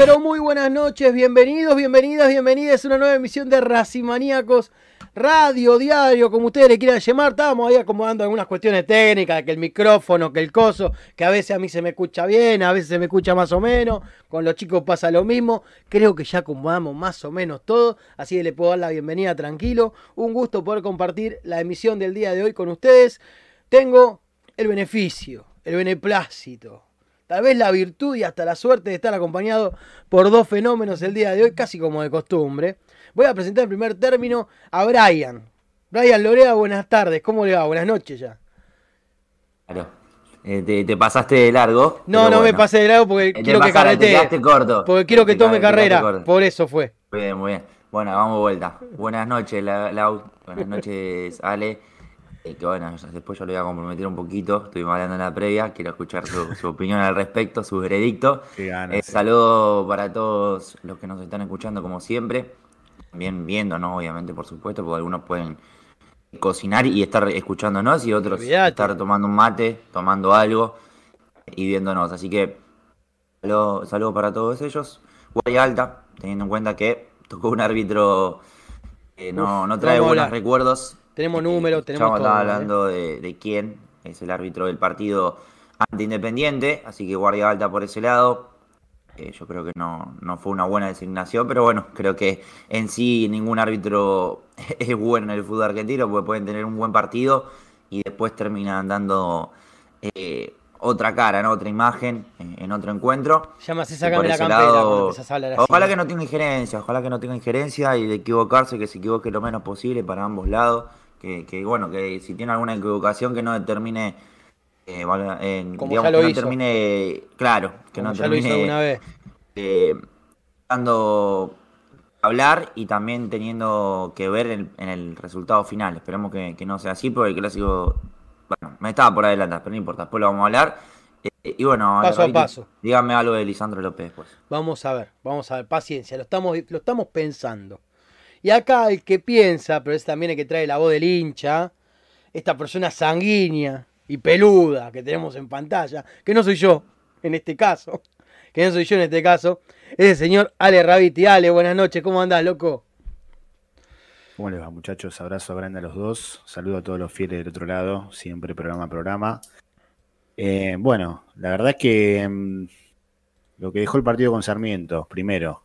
pero muy buenas noches, bienvenidos, bienvenidas, bienvenidas a una nueva emisión de Racimaníacos Radio Diario, como ustedes le quieran llamar. Estábamos ahí acomodando algunas cuestiones técnicas, que el micrófono, que el coso, que a veces a mí se me escucha bien, a veces se me escucha más o menos. Con los chicos pasa lo mismo. Creo que ya acomodamos más o menos todo, así que le puedo dar la bienvenida tranquilo. Un gusto poder compartir la emisión del día de hoy con ustedes. Tengo el beneficio, el beneplácito, tal vez la virtud y hasta la suerte de estar acompañado por dos fenómenos el día de hoy, casi como de costumbre. Voy a presentar en primer término a Brian. Brian Lorea, buenas tardes, ¿cómo le va? Buenas noches ya. Claro. Eh, te, te pasaste de largo. No, no me pasé de lado porque Te quiero que te carretee. quedaste corto. Porque quiero que Te tome carrera, por eso fue. Muy bien, muy bien. Bueno, vamos de vuelta. Buenas noches, La- Lau. Buenas noches, Ale. Eh, que bueno, después yo lo voy a comprometer un poquito. Estuvimos hablando en la previa. Quiero escuchar su, su opinión al respecto, su veredicto. Ganas, Eh, sí. saludo para todos los que nos están escuchando, como siempre. Bien viendo, ¿no? Obviamente, por supuesto, porque algunos pueden cocinar y estar escuchándonos y otros estar tomando un mate, tomando algo y viéndonos. Así que saludo, saludo para todos ellos. Guardia alta, teniendo en cuenta que tocó un árbitro que no, Uf, no trae buenos recuerdos. Tenemos números, tenemos ya todo, estaba ¿eh? hablando de, de quién es el árbitro del partido anti-independiente, así que guardia alta por ese lado. Eh, yo creo que no, no fue una buena designación, pero bueno, creo que en sí ningún árbitro es bueno en el fútbol argentino, porque pueden tener un buen partido y después terminan dando eh, otra cara, ¿no? otra imagen eh, en otro encuentro. Llamas Y sácame la campera lado, a hablar así. Ojalá que no tenga injerencia, ojalá que no tenga injerencia y de equivocarse, que se equivoque lo menos posible para ambos lados. Que, que, bueno, que si tiene alguna equivocación que no determine, eh, en- Como digamos ya lo que no hizo. termine, claro, que Como no ya lo hizo termine alguna vez. eh, dando hablar y también teniendo que ver en, en el resultado final. Esperemos que, que no sea así, porque el clásico, bueno, me estaba por adelantar, pero no importa, después lo vamos a hablar. Eh, y bueno, Paso a paso. dígame algo de Lisandro López después. Vamos a ver, vamos a ver, paciencia, lo estamos, lo estamos pensando. Y acá el que piensa, pero es también el que trae la voz del hincha, esta persona sanguínea y peluda que tenemos en pantalla, que no soy yo en este caso, que no soy yo en este caso, es el señor Ale Rabiti. Ale, buenas noches, ¿cómo andás, loco? ¿Cómo les va, muchachos? Abrazo grande a los dos. Saludo a todos los fieles del otro lado, siempre programa a programa. Eh, bueno, la verdad es que mm, lo que dejó el partido con Sarmiento, primero,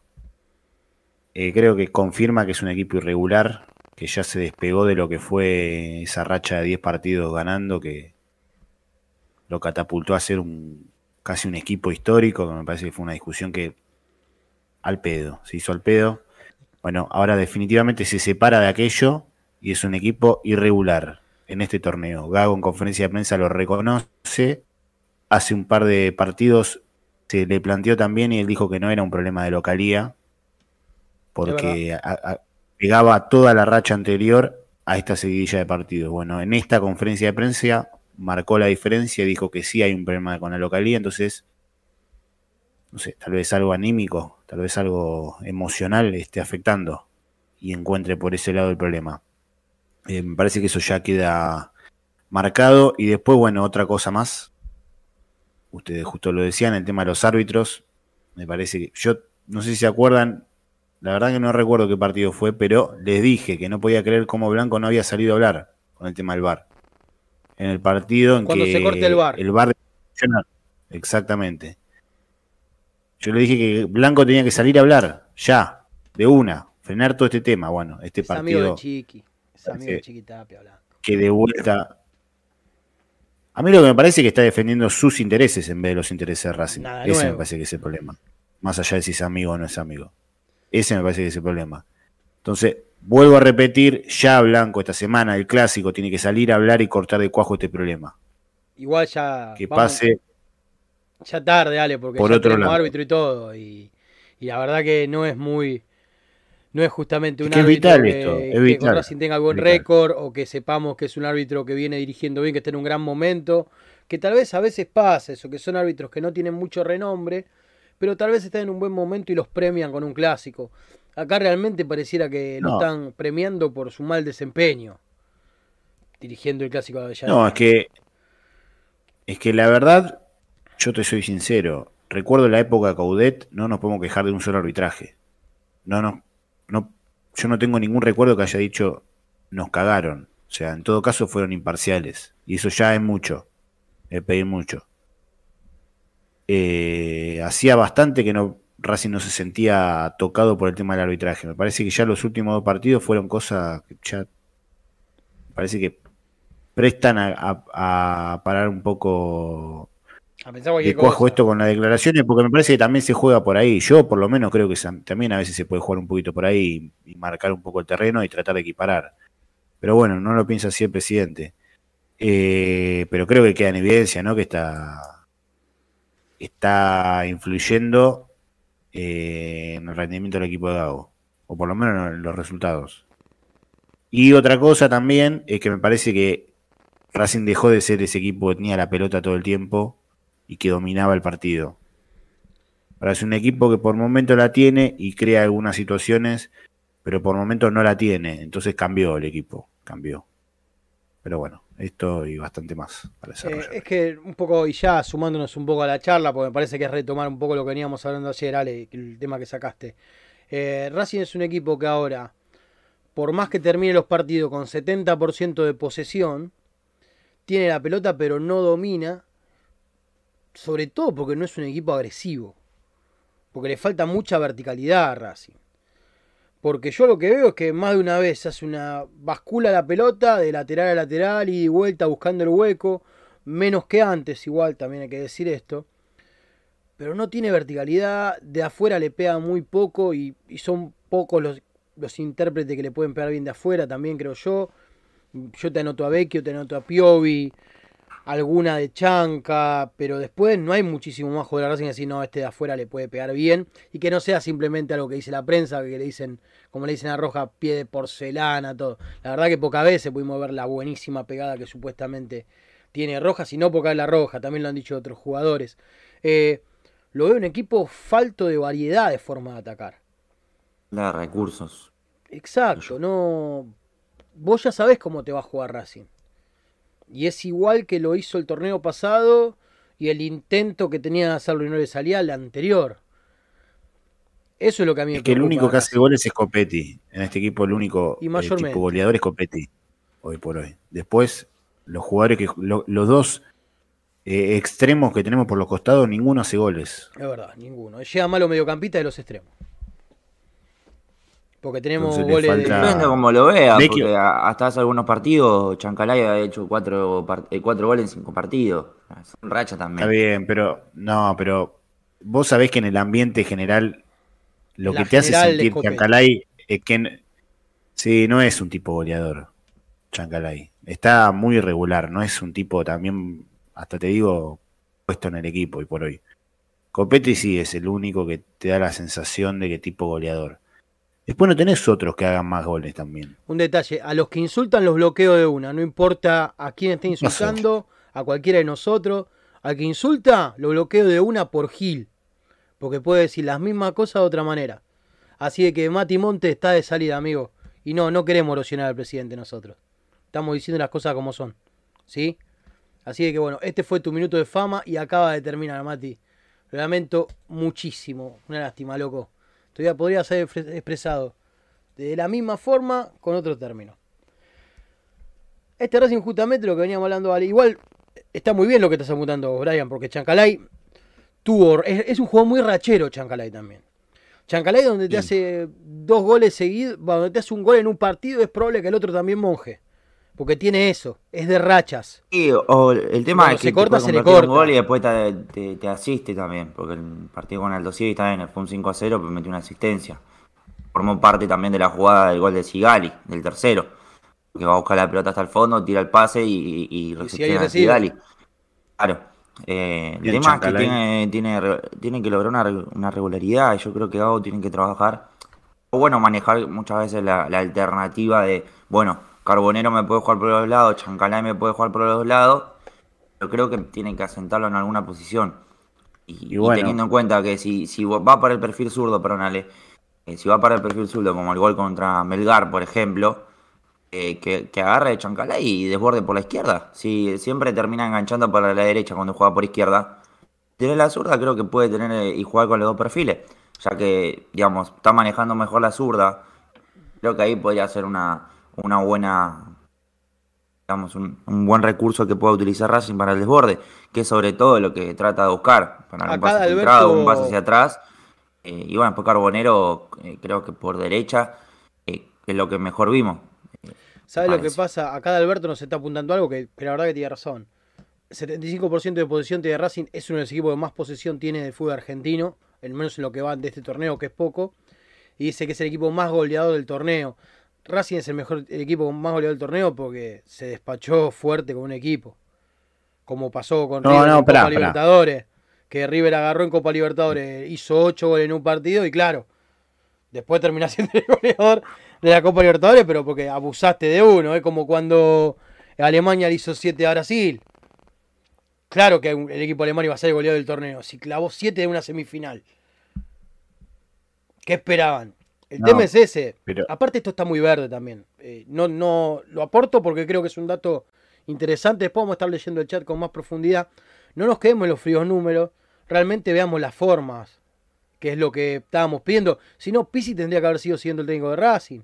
eh, creo que confirma que es un equipo irregular, que ya se despegó de lo que fue esa racha de 10 partidos ganando, que lo catapultó a ser un, casi un equipo histórico, que me parece que fue una discusión que al pedo, se hizo al pedo. Bueno, ahora definitivamente se separa de aquello y es un equipo irregular en este torneo. Gago en conferencia de prensa lo reconoce. Hace un par de partidos se le planteó también y él dijo que no era un problema de localía, porque pegaba toda la racha anterior a esta seguidilla de partidos. Bueno, en esta conferencia de prensa marcó la diferencia dijo que sí hay un problema con la localidad, entonces, no sé, tal vez algo anímico, tal vez algo emocional esté afectando y encuentre por ese lado el problema. Eh, me parece que eso ya queda marcado y después, bueno, otra cosa más. Ustedes justo lo decían, el tema de los árbitros. Me parece que yo no sé si se acuerdan, la verdad que no recuerdo qué partido fue, pero les dije que no podía creer cómo Blanco no había salido a hablar con el tema del VAR. En el partido en Cuando que se corte el VAR. el VAR Exactamente. Yo le dije que Blanco tenía que salir a hablar, ya, de una, frenar todo este tema. Bueno, este Es amigo partido de Chiqui. Es amigo de Chiqui Tapia Blanco. que de vuelta. A mí lo que me parece es que está defendiendo sus intereses en vez de los intereses de Racing. Nada Ese me parece que es el problema. Más allá de si es amigo o no es amigo. Ese me parece que es el problema. Entonces, vuelvo a repetir, ya Blanco esta semana, el clásico, tiene que salir a hablar y cortar de cuajo este problema. Igual ya. Que vamos- pase, Ya tarde, Ale, porque por ya otro tenemos lado. árbitro y todo. Y, y la verdad que no es muy. No es justamente Es un que es árbitro vital que, esto, es que vital, Racing tenga buen vital. récord o que sepamos que es un árbitro que viene dirigiendo bien, que está en un gran momento. Que tal vez a veces pasa eso, que son árbitros que no tienen mucho renombre, pero tal vez están en un buen momento y los premian con un clásico. Acá realmente pareciera que lo están premiando por su mal desempeño, dirigiendo el clásico de Avellaneda. No, es que. Es que la verdad, yo te soy sincero. Recuerdo la época de Caudet, no nos podemos quejar de un solo arbitraje. No, no, no. Yo no tengo ningún recuerdo que haya dicho nos cagaron. O sea, en todo caso fueron imparciales. Y eso ya es mucho. Es pedir mucho. Eh, hacía bastante que no Racing no se sentía tocado por el tema del arbitraje. Me parece que ya los últimos dos partidos fueron cosas que ya. Parece que prestan a, a- a parar un poco A cualquier de cuajo cosa. esto con las declaraciones, porque me parece que también se juega por ahí. Yo, por lo menos, creo que también a veces se puede jugar un poquito por ahí y, y marcar un poco el terreno y tratar de equiparar. Pero bueno, no lo piensa así el presidente. Eh, pero creo que queda en evidencia, ¿no? Que está, está influyendo eh, en el rendimiento del equipo de Gago, o por lo menos en los resultados. Y otra cosa también es que me parece que Racing dejó de ser ese equipo que tenía la pelota todo el tiempo y que dominaba el partido. Ahora es un equipo que por momento la tiene y crea algunas situaciones, pero por momento no la tiene. Entonces cambió el equipo, cambió. Pero bueno, esto y bastante más para Eh, desarrollar. es que un poco, y ya sumándonos un poco a la charla, porque me parece que es retomar un poco lo que veníamos hablando ayer, Ale, el tema que sacaste. Eh, Racing es un equipo que ahora, por más que termine los partidos con 70% de posesión, tiene la pelota pero no domina, sobre todo porque no es un equipo agresivo, porque le falta mucha verticalidad a Racing. Porque yo lo que veo es que más de una vez hace una bascula la pelota de lateral a lateral y vuelta buscando el hueco. Menos que antes, igual también hay que decir esto. Pero no tiene verticalidad. De afuera le pega muy poco y, y son pocos los, los intérpretes que le pueden pegar bien de afuera, también creo yo. Yo te anoto a Vecchio, te anoto a Piovi, alguna de Chanca, pero después no hay muchísimo más jugador de Racing que decir, no, este de afuera le puede pegar bien. Y que no sea simplemente algo que dice la prensa, que le dicen, como le dicen a Roja, pie de porcelana, todo. La verdad que pocas veces pudimos ver la buenísima pegada que supuestamente tiene Roja, si no porque es la Roja, también lo han dicho otros jugadores. Eh, lo veo un equipo falto de variedad de forma de atacar. La de recursos. Exacto, no. Vos ya sabés cómo te va a jugar Racing. Y es igual que lo hizo el torneo pasado y el intento que tenía de hacerlo y no le salía al anterior. Eso es lo que a mí me Es que el único que hace goles es Copetti. En este equipo el único Y eh, tipo goleador es Copetti. Hoy por hoy. Después, los jugadores que. lo- los dos eh, extremos que tenemos por los costados, ninguno hace goles. Es verdad, ninguno. Llega malo mediocampista de los extremos. Porque tenemos Entonces goles falta- Depende de. como lo vea, Vecchio. porque a- hasta hace algunos partidos Chancalay ha hecho cuatro, eh, cuatro goles en cinco partidos. Son racha Está también. bien, pero. No, pero. Vos sabés que en el ambiente general. Lo La que te hace de sentir. Chancalay es que. Sí, no es un tipo goleador. Chancalay. Está muy irregular. No es un tipo también. Hasta te digo. Puesto en el equipo y por hoy. Copetti sí es el único que te da la sensación de que tipo goleador. Después no tenés otros que hagan más goles también. Un detalle, a los que insultan los bloqueo de una, no importa a quién esté insultando, a cualquiera de nosotros, al que insulta lo bloqueo de una por Gil, porque puede decir las mismas cosas de otra manera. Así que Mati Monte está de salida, amigo. Y no, no queremos erosionar al presidente nosotros. Estamos diciendo las cosas como son. ¿Sí? Así que bueno, este fue tu minuto de fama y acaba de terminar, Mati. Lo lamento muchísimo. Una lástima, loco. Todavía podría ser expresado de la misma forma con otro término. Este Racing justamente lo que veníamos hablando. Igual está muy bien lo que estás apuntando, Brian, porque Chancalay tuvo. Es, un juego muy rachero, Chancalay también. Chancalay, donde te hace dos goles seguidos, donde te hace un gol en un partido, es probable que el otro también monje. Porque tiene eso, es de rachas. Sí, o el tema es que se corta, se le corta. un gol y después te, asiste también, porque el partido con Aldo Civi también fue un 5 a 0, pero metió una asistencia. Formó parte también de la jugada del gol de Sigali, del tercero, que va a buscar la pelota hasta el fondo, tira el pase y, y, y a Sigali. Claro. Eh, el tema es que tiene, tiene, tiene, que lograr una, una regularidad y yo creo que Gago tiene que trabajar, o bueno, manejar muchas veces la, la alternativa de, bueno, Carbonero me puede jugar por los dos lados, Chancalay me puede jugar por los dos lados, pero creo que tienen que asentarlo en alguna posición. Y, teniendo en cuenta que si, si va para el perfil zurdo, perdónale, eh, si va para el perfil zurdo, como el gol contra Melgar, por ejemplo, eh, que, que, agarre de Chancalay y desborde por la izquierda. Si siempre termina enganchando para la derecha cuando juega por izquierda, tiene la zurda, creo que puede tener eh, y jugar con los dos perfiles. Ya que, digamos, está manejando mejor la zurda. Creo que ahí podría ser una, una buena, digamos, un, buen recurso que pueda utilizar Racing para el desborde, que es sobre todo lo que trata de buscar, para un pase un pase hacia atrás. Eh, y bueno, después Carbonero, eh, creo que por derecha, eh, es lo que mejor vimos. ¿Sabes lo que pasa? Acá de Alberto nos está apuntando algo que, pero la verdad que tiene razón. 75% de posesión tiene Racing, es uno de los equipos que más posesión tiene del fútbol argentino, al menos en lo que va de este torneo, que es poco. Y dice que es el equipo más goleado del torneo. Racing es el mejor equipo más goleado del torneo porque se despachó fuerte con un equipo. Como pasó con River en Copa Libertadores. Que River agarró en Copa Libertadores, hizo 8 goles en un partido y claro, después terminó siendo el goleador de la Copa Libertadores, pero porque abusaste de uno. Es como cuando Alemania le hizo 7 a Brasil. Claro que el equipo alemán iba a ser el goleador del torneo. Si clavó 7 de una semifinal. ¿Qué esperaban? El tema es ese. Aparte, esto está muy verde también. Eh, no, no lo aporto porque creo que es un dato interesante. Después vamos a estar leyendo el chat con más profundidad. No nos quedemos en los fríos números. Realmente veamos las formas, que es lo que estábamos pidiendo. Si no, Pisi tendría que haber sido siendo el técnico de Racing.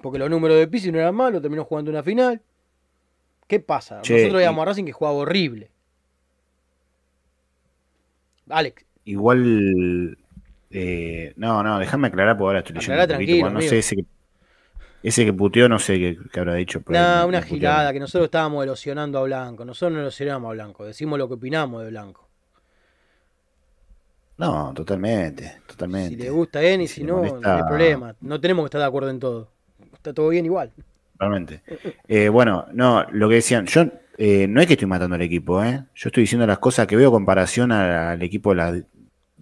Porque los números de Pisi no eran malos, terminó jugando una final. ¿Qué pasa? Nosotros veíamos a Racing que jugaba horrible. Alex. Igual eh, no, no, déjame aclarar porque ahora estoy leyendo. un poquito, no sé, ese que, ese que puteó, no sé qué, habrá dicho. No, una girada, que nosotros estábamos erosionando a Blanco. Nosotros no erosionamos a Blanco, decimos lo que opinamos de Blanco. No, totalmente, totalmente. Si le gusta bien y si, no, no hay problema. No tenemos que estar de acuerdo en todo. Está todo bien igual. Totalmente. Eh, bueno, no, lo que decían, yo eh, no es que estoy matando al equipo, ¿eh? Yo estoy diciendo las cosas que veo comparación al equipo de la,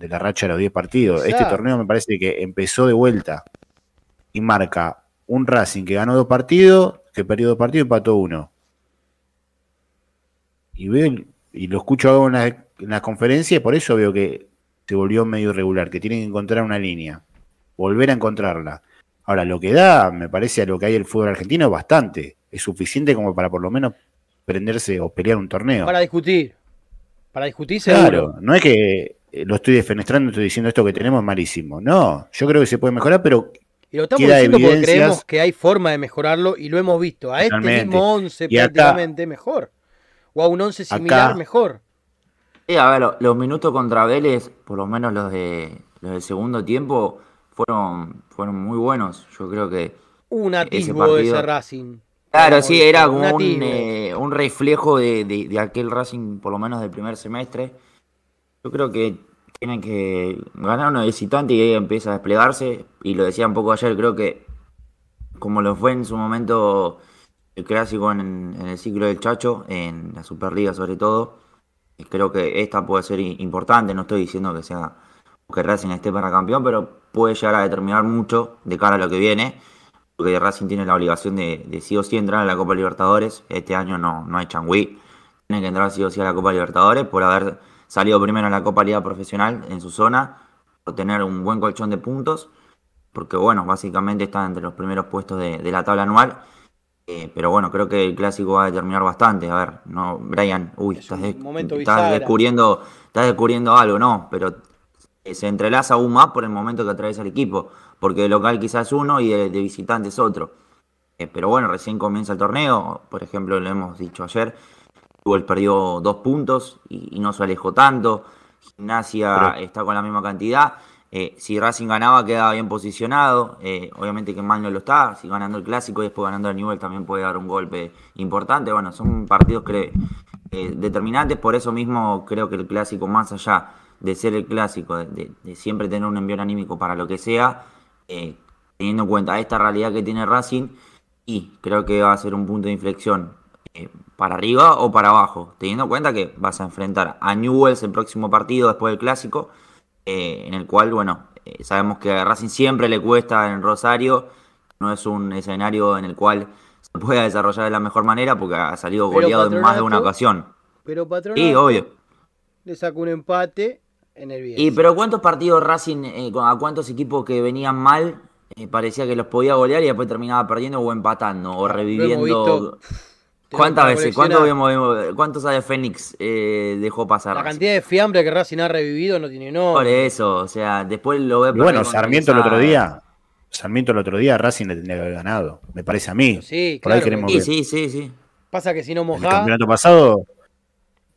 de la racha de los 10 partidos. Este torneo me parece que empezó de vuelta y marca un Racing que ganó dos partidos, que perdió dos partidos y empató uno. Y veo y lo escucho en la, en la conferencia y por eso veo que se volvió medio irregular, que tienen que encontrar una línea, volver a encontrarla. Ahora, lo que da, me parece a lo que hay el fútbol argentino, es bastante. Es suficiente como para por lo menos prenderse o pelear un torneo. Para discutir. Para discutir, Claro, no es que eh, lo estoy defenestrando, estoy diciendo esto que tenemos es malísimo. No, yo creo que se puede mejorar, pero. Y lo estamos diciendo porque creemos que hay forma de mejorarlo y lo hemos visto. A este mismo 11 prácticamente mejor. O a un 11 similar mejor. Sí, a ver, los minutos contra Vélez, por lo menos los de los del segundo tiempo, fueron, fueron muy buenos. Yo creo que. Un atisbo de ese Racing. Claro, sí, era como un, eh, un reflejo de, de, aquel Racing, por lo menos del primer semestre. Yo creo que tienen que ganar una visitante y ahí empieza a desplegarse. Y lo decía un poco ayer, creo que como lo fue en su momento el clásico en, el ciclo del Chacho, en la Superliga sobre todo, creo que esta puede ser importante. No estoy diciendo que sea que Racing esté para campeón, pero puede llegar a determinar mucho de cara a lo que viene, porque Racing tiene la obligación de, de sí o sí entrar a la Copa Libertadores. Este año no, no hay changüí, tiene que entrar sí o sí a la Copa Libertadores por haber salido primero en la Copa Liga Profesional en su zona, por tener un buen colchón de puntos, porque bueno, básicamente está entre los primeros puestos de, de la tabla anual. Eh, pero bueno, creo que el clásico va a determinar bastante. A ver, no, Brian, uy, Es estás, de- estás descubriendo, estás descubriendo algo, no, pero eh, se entrelaza aún más por el momento que atraviesa el equipo, porque de local quizás es uno y de, de visitante es otro. Eh, pero bueno, recién comienza el torneo, por ejemplo, lo hemos dicho ayer, Newell's perdió dos puntos y, y no se alejó tanto, Gimnasia Pero- está con la misma cantidad. Eh, si Racing ganaba quedaba bien posicionado, eh, obviamente que mal no lo está, si ganando el clásico y después ganando el Newell también puede dar un golpe importante, bueno, son partidos que, eh, determinantes, por eso mismo creo que el clásico más allá de ser el clásico, de, de- de siempre tener un envío anímico para lo que sea, teniendo en cuenta esta realidad que tiene Racing, y creo que va a ser un punto de inflexión para arriba o para abajo, teniendo en cuenta que vas a enfrentar a Newells el próximo partido después del clásico, eh, en el cual, bueno, eh, sabemos que a Racing siempre le cuesta en Rosario, no es un escenario en el cual se pueda desarrollar de la mejor manera porque ha salido goleado en más de una ocasión. Pero Patronato Y obvio. le sacó un empate en el Bielsa. Y pero ¿cuántos partidos Racing, eh, a cuántos equipos que venían mal, eh, parecía que los podía golear y después terminaba perdiendo o empatando o reviviendo? ¿Cuántas veces? ¿Cuántos, vemos- cuántos de Fénix eh, dejó pasar? La Racing? cantidad de fiambre que Racing ha revivido no tiene Por nombre. eso, o sea, después lo ve bueno, Sarmiento el otro día, Sarmiento el otro día, Racing le tendría que haber ganado, me parece a mí. Sí, Por ahí queremos Sí, ver. sí, sí, sí. Pasa que si no El mojá, campeonato pasado,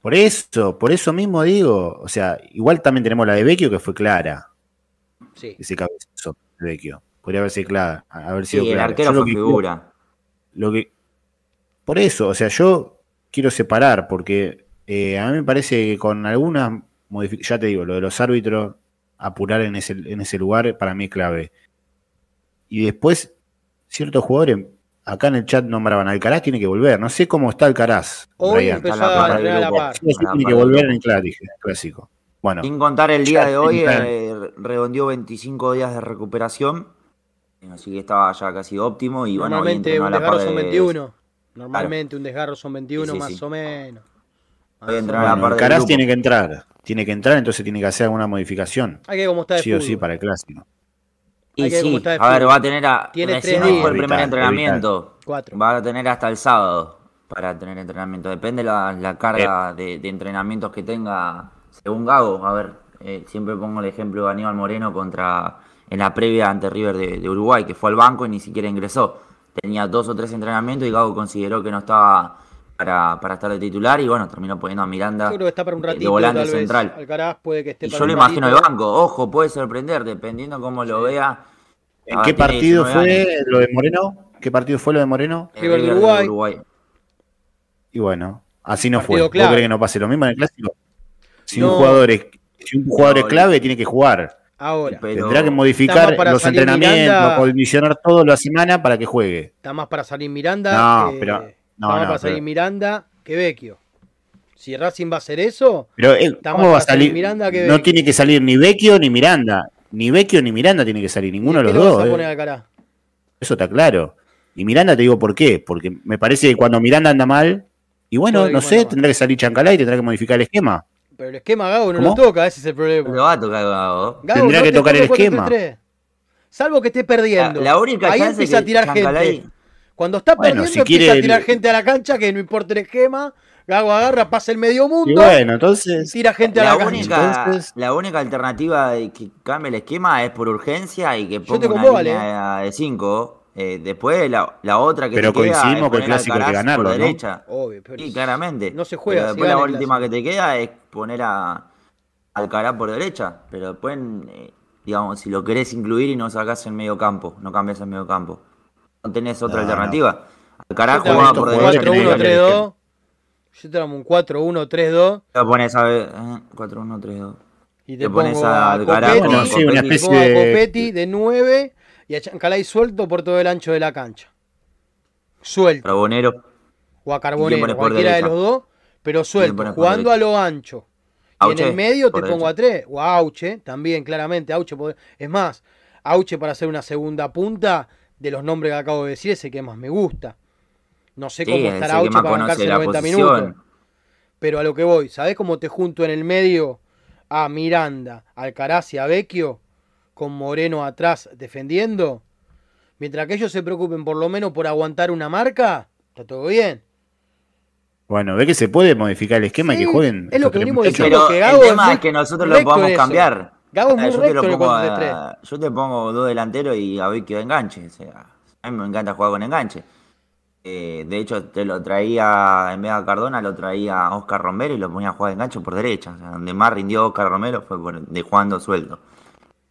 por eso, por eso mismo digo, o sea, igual también tenemos la de Vecchio que fue clara, sí. ese cabezazo de Vecchio. Podría haber sido clara, haber Sí, sido el clara. arquero Yo lo fue que- figura. lo que por eso, o sea, yo quiero separar porque eh, a mí me parece que con algunas modificaciones, ya te digo, lo de los árbitros apurar en ese en ese lugar para mí es clave. Y después ciertos jugadores acá en el chat nombraban Alcaraz tiene que volver, no sé cómo está Alcaraz. Hoy Brian. empezó a entrenar a la par. Sí, sí, Para- tiene que volver en el clásico, clásico. Bueno, Sin contar el día de hoy, eh, redondeó 25 días de recuperación. Así que estaba ya casi óptimo. Y bueno, hoy Normalmente entrenó a la desgarro par son de- 21. Normalmente un desgarro son 21 Sí, sí, más sí. o menos. Bueno, grupo. tiene que entrar, tiene que entrar, entonces tiene que hacer alguna modificación, Hay que ver cómo está de sí o sí para el clásico. Y sí, a ver, va a tener a. Tiene tres hoy fue el días. primer Vital, entrenamiento. Cuatro. Va a tener hasta el sábado para tener entrenamiento. Depende la, la carga de, de entrenamientos que tenga según Gago. A ver, eh, siempre pongo el ejemplo de Aníbal Moreno contra en la previa ante River de, de Uruguay, que fue al banco y ni siquiera ingresó. Tenía dos o tres entrenamientos y Gago consideró que no estaba para, para estar de titular y bueno, terminó poniendo a Miranda Yo creo que está para un de- ratito. de volante tal vez. central. Alcaraz puede que esté Y para yo lo imagino ratito. banco. Ojo, puede sorprender, dependiendo cómo lo vea. ¿En qué partido 19 fue años. lo de Moreno? ¿Qué partido fue lo de Moreno? Eh, River de Uruguay. Y bueno, así no Partido fue. ¿Vos crees que no pase lo mismo en el clásico? Si No. un jugador es, si un jugador es No, clave, tiene que jugar. Ahora, Pero- Tendrá que modificar los entrenamientos, Miranda. condicionar todo la semana para que juegue. está más para salir Miranda. No, que- pero- no, está más no, para salir pero- Miranda que Vecchio. Si Racing va a hacer eso, Pero él, Está ¿cómo más va a para salir salir? Miranda que no tiene que salir ni Vecchio ni Miranda. Ni Vecchio ni Miranda tiene que salir, ninguno de ¿qué los dos. a eh. Eso está claro. Y Miranda te digo por qué. Porque me parece que cuando Miranda anda mal, y bueno, no sé, tendrá que salir Chancalá y tendrá que modificar el esquema. Pero el esquema Gago no ¿Cómo? lo toca, ese es el problema. Lo va a tocar Gago. Gago Tendrá no que te tocar el esquema. 4-3-3. Salvo que esté perdiendo. La- la única Ahí chance empieza a tirar Chancalay- gente. Cuando está Bueno, perdiendo si empieza quiere a tirar gente a la cancha que no importa el esquema. Gago agarra, pasa el medio Y mundo bueno, y entonces. tira gente a La la cancha. única, Entonces- la única alternativa de que cambie el esquema es por urgencia y que ponga con una línea de 5. después la, la otra que Pero te queda coincidimos que el clásico que Alcaraz ganarlo, por ¿no? derecha. Obvio, pero Sí, claramente. no se juega, Pero si después la última que te queda es poner a Alcaraz por derecha. Pero después, eh, digamos, si lo querés incluir y no sacás en medio campo, no cambias en medio campo. No tenés otra No, no. alternativa. Alcaraz Yo te jugaba por derecha. que tenés que 4-1-3-2. Yo te hago un 4-1-3-2 Te pones a ver, eh, 4-1-3-2. y te Te pones a Alcaraz Copetti, Bueno, sí, una especie de- Copetti de 9 y a Chancalay suelto por todo el ancho de la cancha. Suelto. Carbonero. O a ¿Y quién Carbonero, cualquiera de derecha? los dos, pero suelto, jugando a lo ancho. Y en el medio te pongo a tres. O a Auche, también, claramente. Auche, es más, Auche para hacer una segunda punta, de los nombres que acabo de decir, es el que más me gusta. No sé Sí, cómo es estará Auche para bancarse la 90 posición. minutos. Pero a lo que voy, ¿sabés cómo te junto en el medio a Miranda, Alcaraz y a Vecchio? Con Moreno atrás defendiendo. Mientras que ellos se preocupen por lo menos por aguantar una marca, está todo bien. Bueno, ve que se puede modificar el esquema y que jueguen. es lo que tres venimos diciendo. Pero que el Gago es tema es que nosotros lo podamos eso. cambiar. Gago es muy Eh, yo, te recto lo el pongo 4-3-3. a- yo te pongo dos delanteros y a Vicky de enganche. O sea, a mí me encanta jugar con enganche. Eh, de hecho, te lo traía en vez de Cardona, lo traía a Oscar Romero y lo ponía a jugar de enganche por derecha. O sea, donde más rindió Oscar Romero fue por- de jugando sueldo.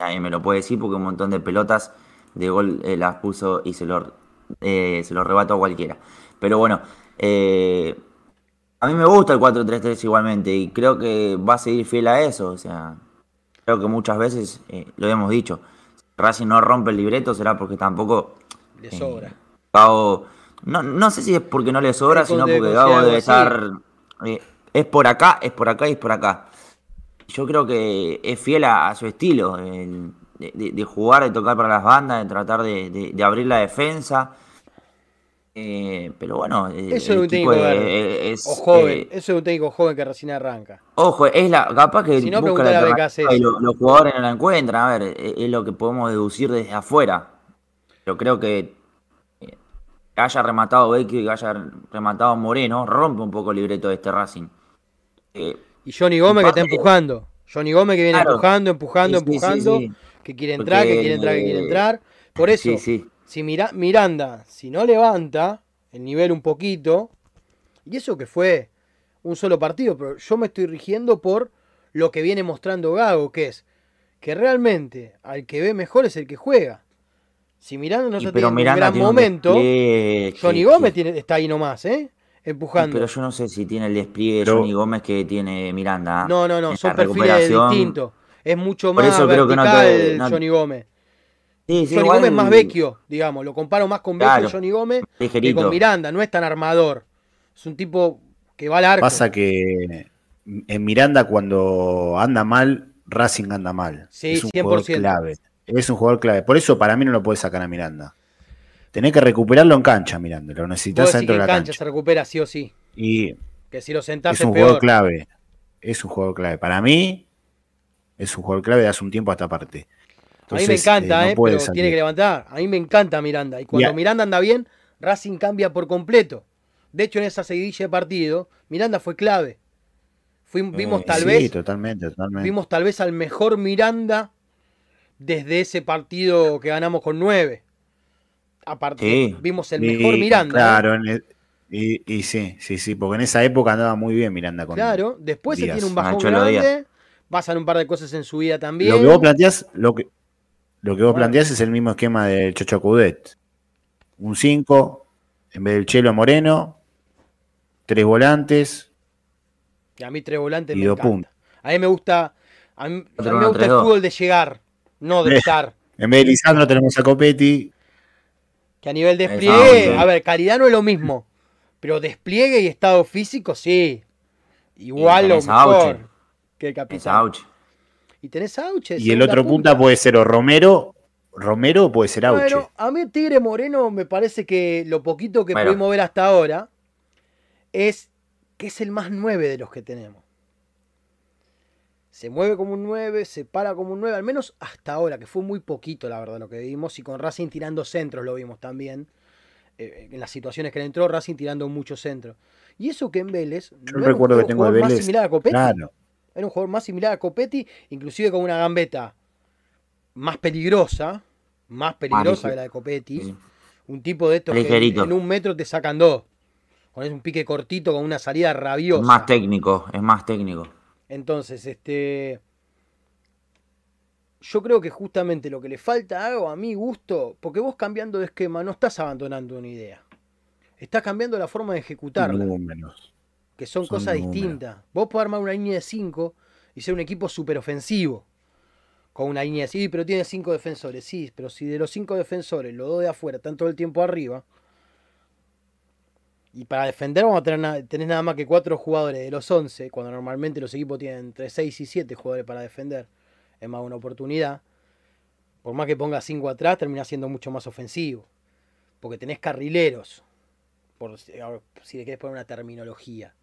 Nadie me lo puede decir porque un montón de pelotas de gol eh, las puso y se lo, eh, se lo rebató a cualquiera. Pero bueno, eh, a mí me gusta el 4-3-3 igualmente y creo que va a seguir fiel a eso. O sea, creo que muchas veces eh, lo hemos dicho. Si Racing no rompe el libreto será porque tampoco Le eh, sobra. Gago, no, no sé si es porque no le sobra, sino porque algo debe estar. eh, es por acá, es por acá y es por acá. Yo creo que es fiel a, a su estilo, el- de, de- de jugar, de tocar para las bandas, de tratar de, de- de abrir la defensa. Eh, pero bueno, eh, Eso es un técnico es- O joven. eh, Eso es un técnico joven que recién arranca. Ojo, es la capaz que Si no, busca la a alternativa BKC. y lo- los jugadores no la encuentran. A ver, es, es lo que podemos deducir desde afuera. Yo creo que eh, haya rematado Vecchio y haya rematado Moreno rompe un poco el libreto de este Racing. Eh, Y Johnny Gómez que está empujando. Johnny Gómez que viene Claro. empujando, empujando, Sí, sí, sí, empujando. sí. Que quiere entrar, que quiere entrar, que quiere eh, entrar. Por eso. Si Mira- Miranda, si no levanta el nivel un poquito, y eso que fue un solo partido, pero yo me estoy rigiendo por lo que viene mostrando Gago, que es que realmente al que ve mejor es el que juega. Si Miranda no Y está pero teniendo un Miranda gran tiene un momento, despliegue Johnny Gómez tiene- está ahí nomás, ¿eh? Empujando. Pero yo no sé si tiene el despliegue de Johnny Gómez que tiene Miranda. No, no, no, En son perfiles distintos. Es mucho Por más eso creo que no vertical te- no- Johnny Gómez. Sí, sí, Johnny igual- Gómez es más vecchio, digamos. Lo comparo más con vecchio Claro, Johnny Gómez que con Miranda. No es tan armador. Es un tipo que va al arco. Pasa que en Miranda cuando anda mal, Racing anda mal. Sí, es un 100%. jugador clave. Es un jugador clave. Por eso para mí no lo puedes sacar a Miranda. Tenés que recuperarlo en cancha, Miranda. Lo necesitas dentro de en la cancha, cancha. se recupera sí o sí. Y Que si lo sentás es es, un jugador peor. clave. Es un jugador clave. Para mí, es un jugador clave de hace un tiempo a esta parte. A mí me Entonces, encanta, no eh, pero salir. tiene que levantar. A mí me encanta Miranda. Y cuando. Miranda anda bien, Racing cambia por completo. De hecho, en esa seguidilla de partido, Miranda fue clave. Fuim- vimos Eh, tal sí, vez totalmente, totalmente. vimos tal vez al mejor Miranda desde ese partido que ganamos con 9. Aparte, Sí. vimos el Sí, mejor Miranda. ¿eh? Claro, el- y, y sí, sí, sí, porque en esa época andaba muy bien Miranda con Claro, después se tiene un bajón grande. Pasan un par de cosas en su vida también. Lo que vos planteás, lo que, lo que vos Bueno. planteás es el mismo esquema del Chocho Coudet. Un 5, en vez del Chelo Moreno, tres volantes, Y a mí tres volantes Y me dos encanta. A mí me gusta, a mí, a mí Otro me gusta el fútbol de llegar, no de Eh. estar. en vez de Lisandro tenemos a Copetti, Que a nivel despliegue, a ver, calidad no es lo mismo. Pero despliegue y estado físico, sí. Igual Y o mejor que el capitán. Y tenés Auche. y el otro punta puede ser o Romero, Romero o puede ser Auche. Bueno, a mí Tigre Moreno me parece que lo poquito que Bueno. pudimos ver hasta ahora es que es el más 9 de los que tenemos. Se mueve como un 9, se para como un 9, al menos hasta ahora, que fue muy poquito la verdad lo que vimos, y con Racing tirando centros lo vimos también. eh, en las situaciones que le entró, Racing tirando muchos centros. Y eso que en Vélez, Yo no recuerdo que tengo de más Vélez. similar a Copetti. Claro, Era un jugador más similar a Copetti, inclusive con una gambeta más peligrosa, más peligrosa que la de Copetti. Sí. Un tipo de estos que en un metro te sacan dos. Con un pique cortito, con una salida Es rabiosa. más técnico, es más técnico. Entonces, este. Yo creo que justamente lo que le falta a Gago, a mi gusto, porque vos cambiando de esquema no estás abandonando una idea. Estás cambiando la forma de ejecutarla. números. Que son, Son cosas números. distintas. Vos podés armar una línea de 5 y ser un equipo súper ofensivo. Con una línea de sí, pero tiene 5 defensores. Sí, pero si de los 5 defensores, los dos de afuera están todo el tiempo arriba, Y para defender vamos a tener tenés nada más que cuatro jugadores de los 11, cuando normalmente los equipos tienen entre 6 y 7 jugadores para defender. Es más una oportunidad. Por más que ponga 5 atrás, termina siendo mucho más ofensivo. Porque tenés carrileros. Por, si le querés poner una terminología.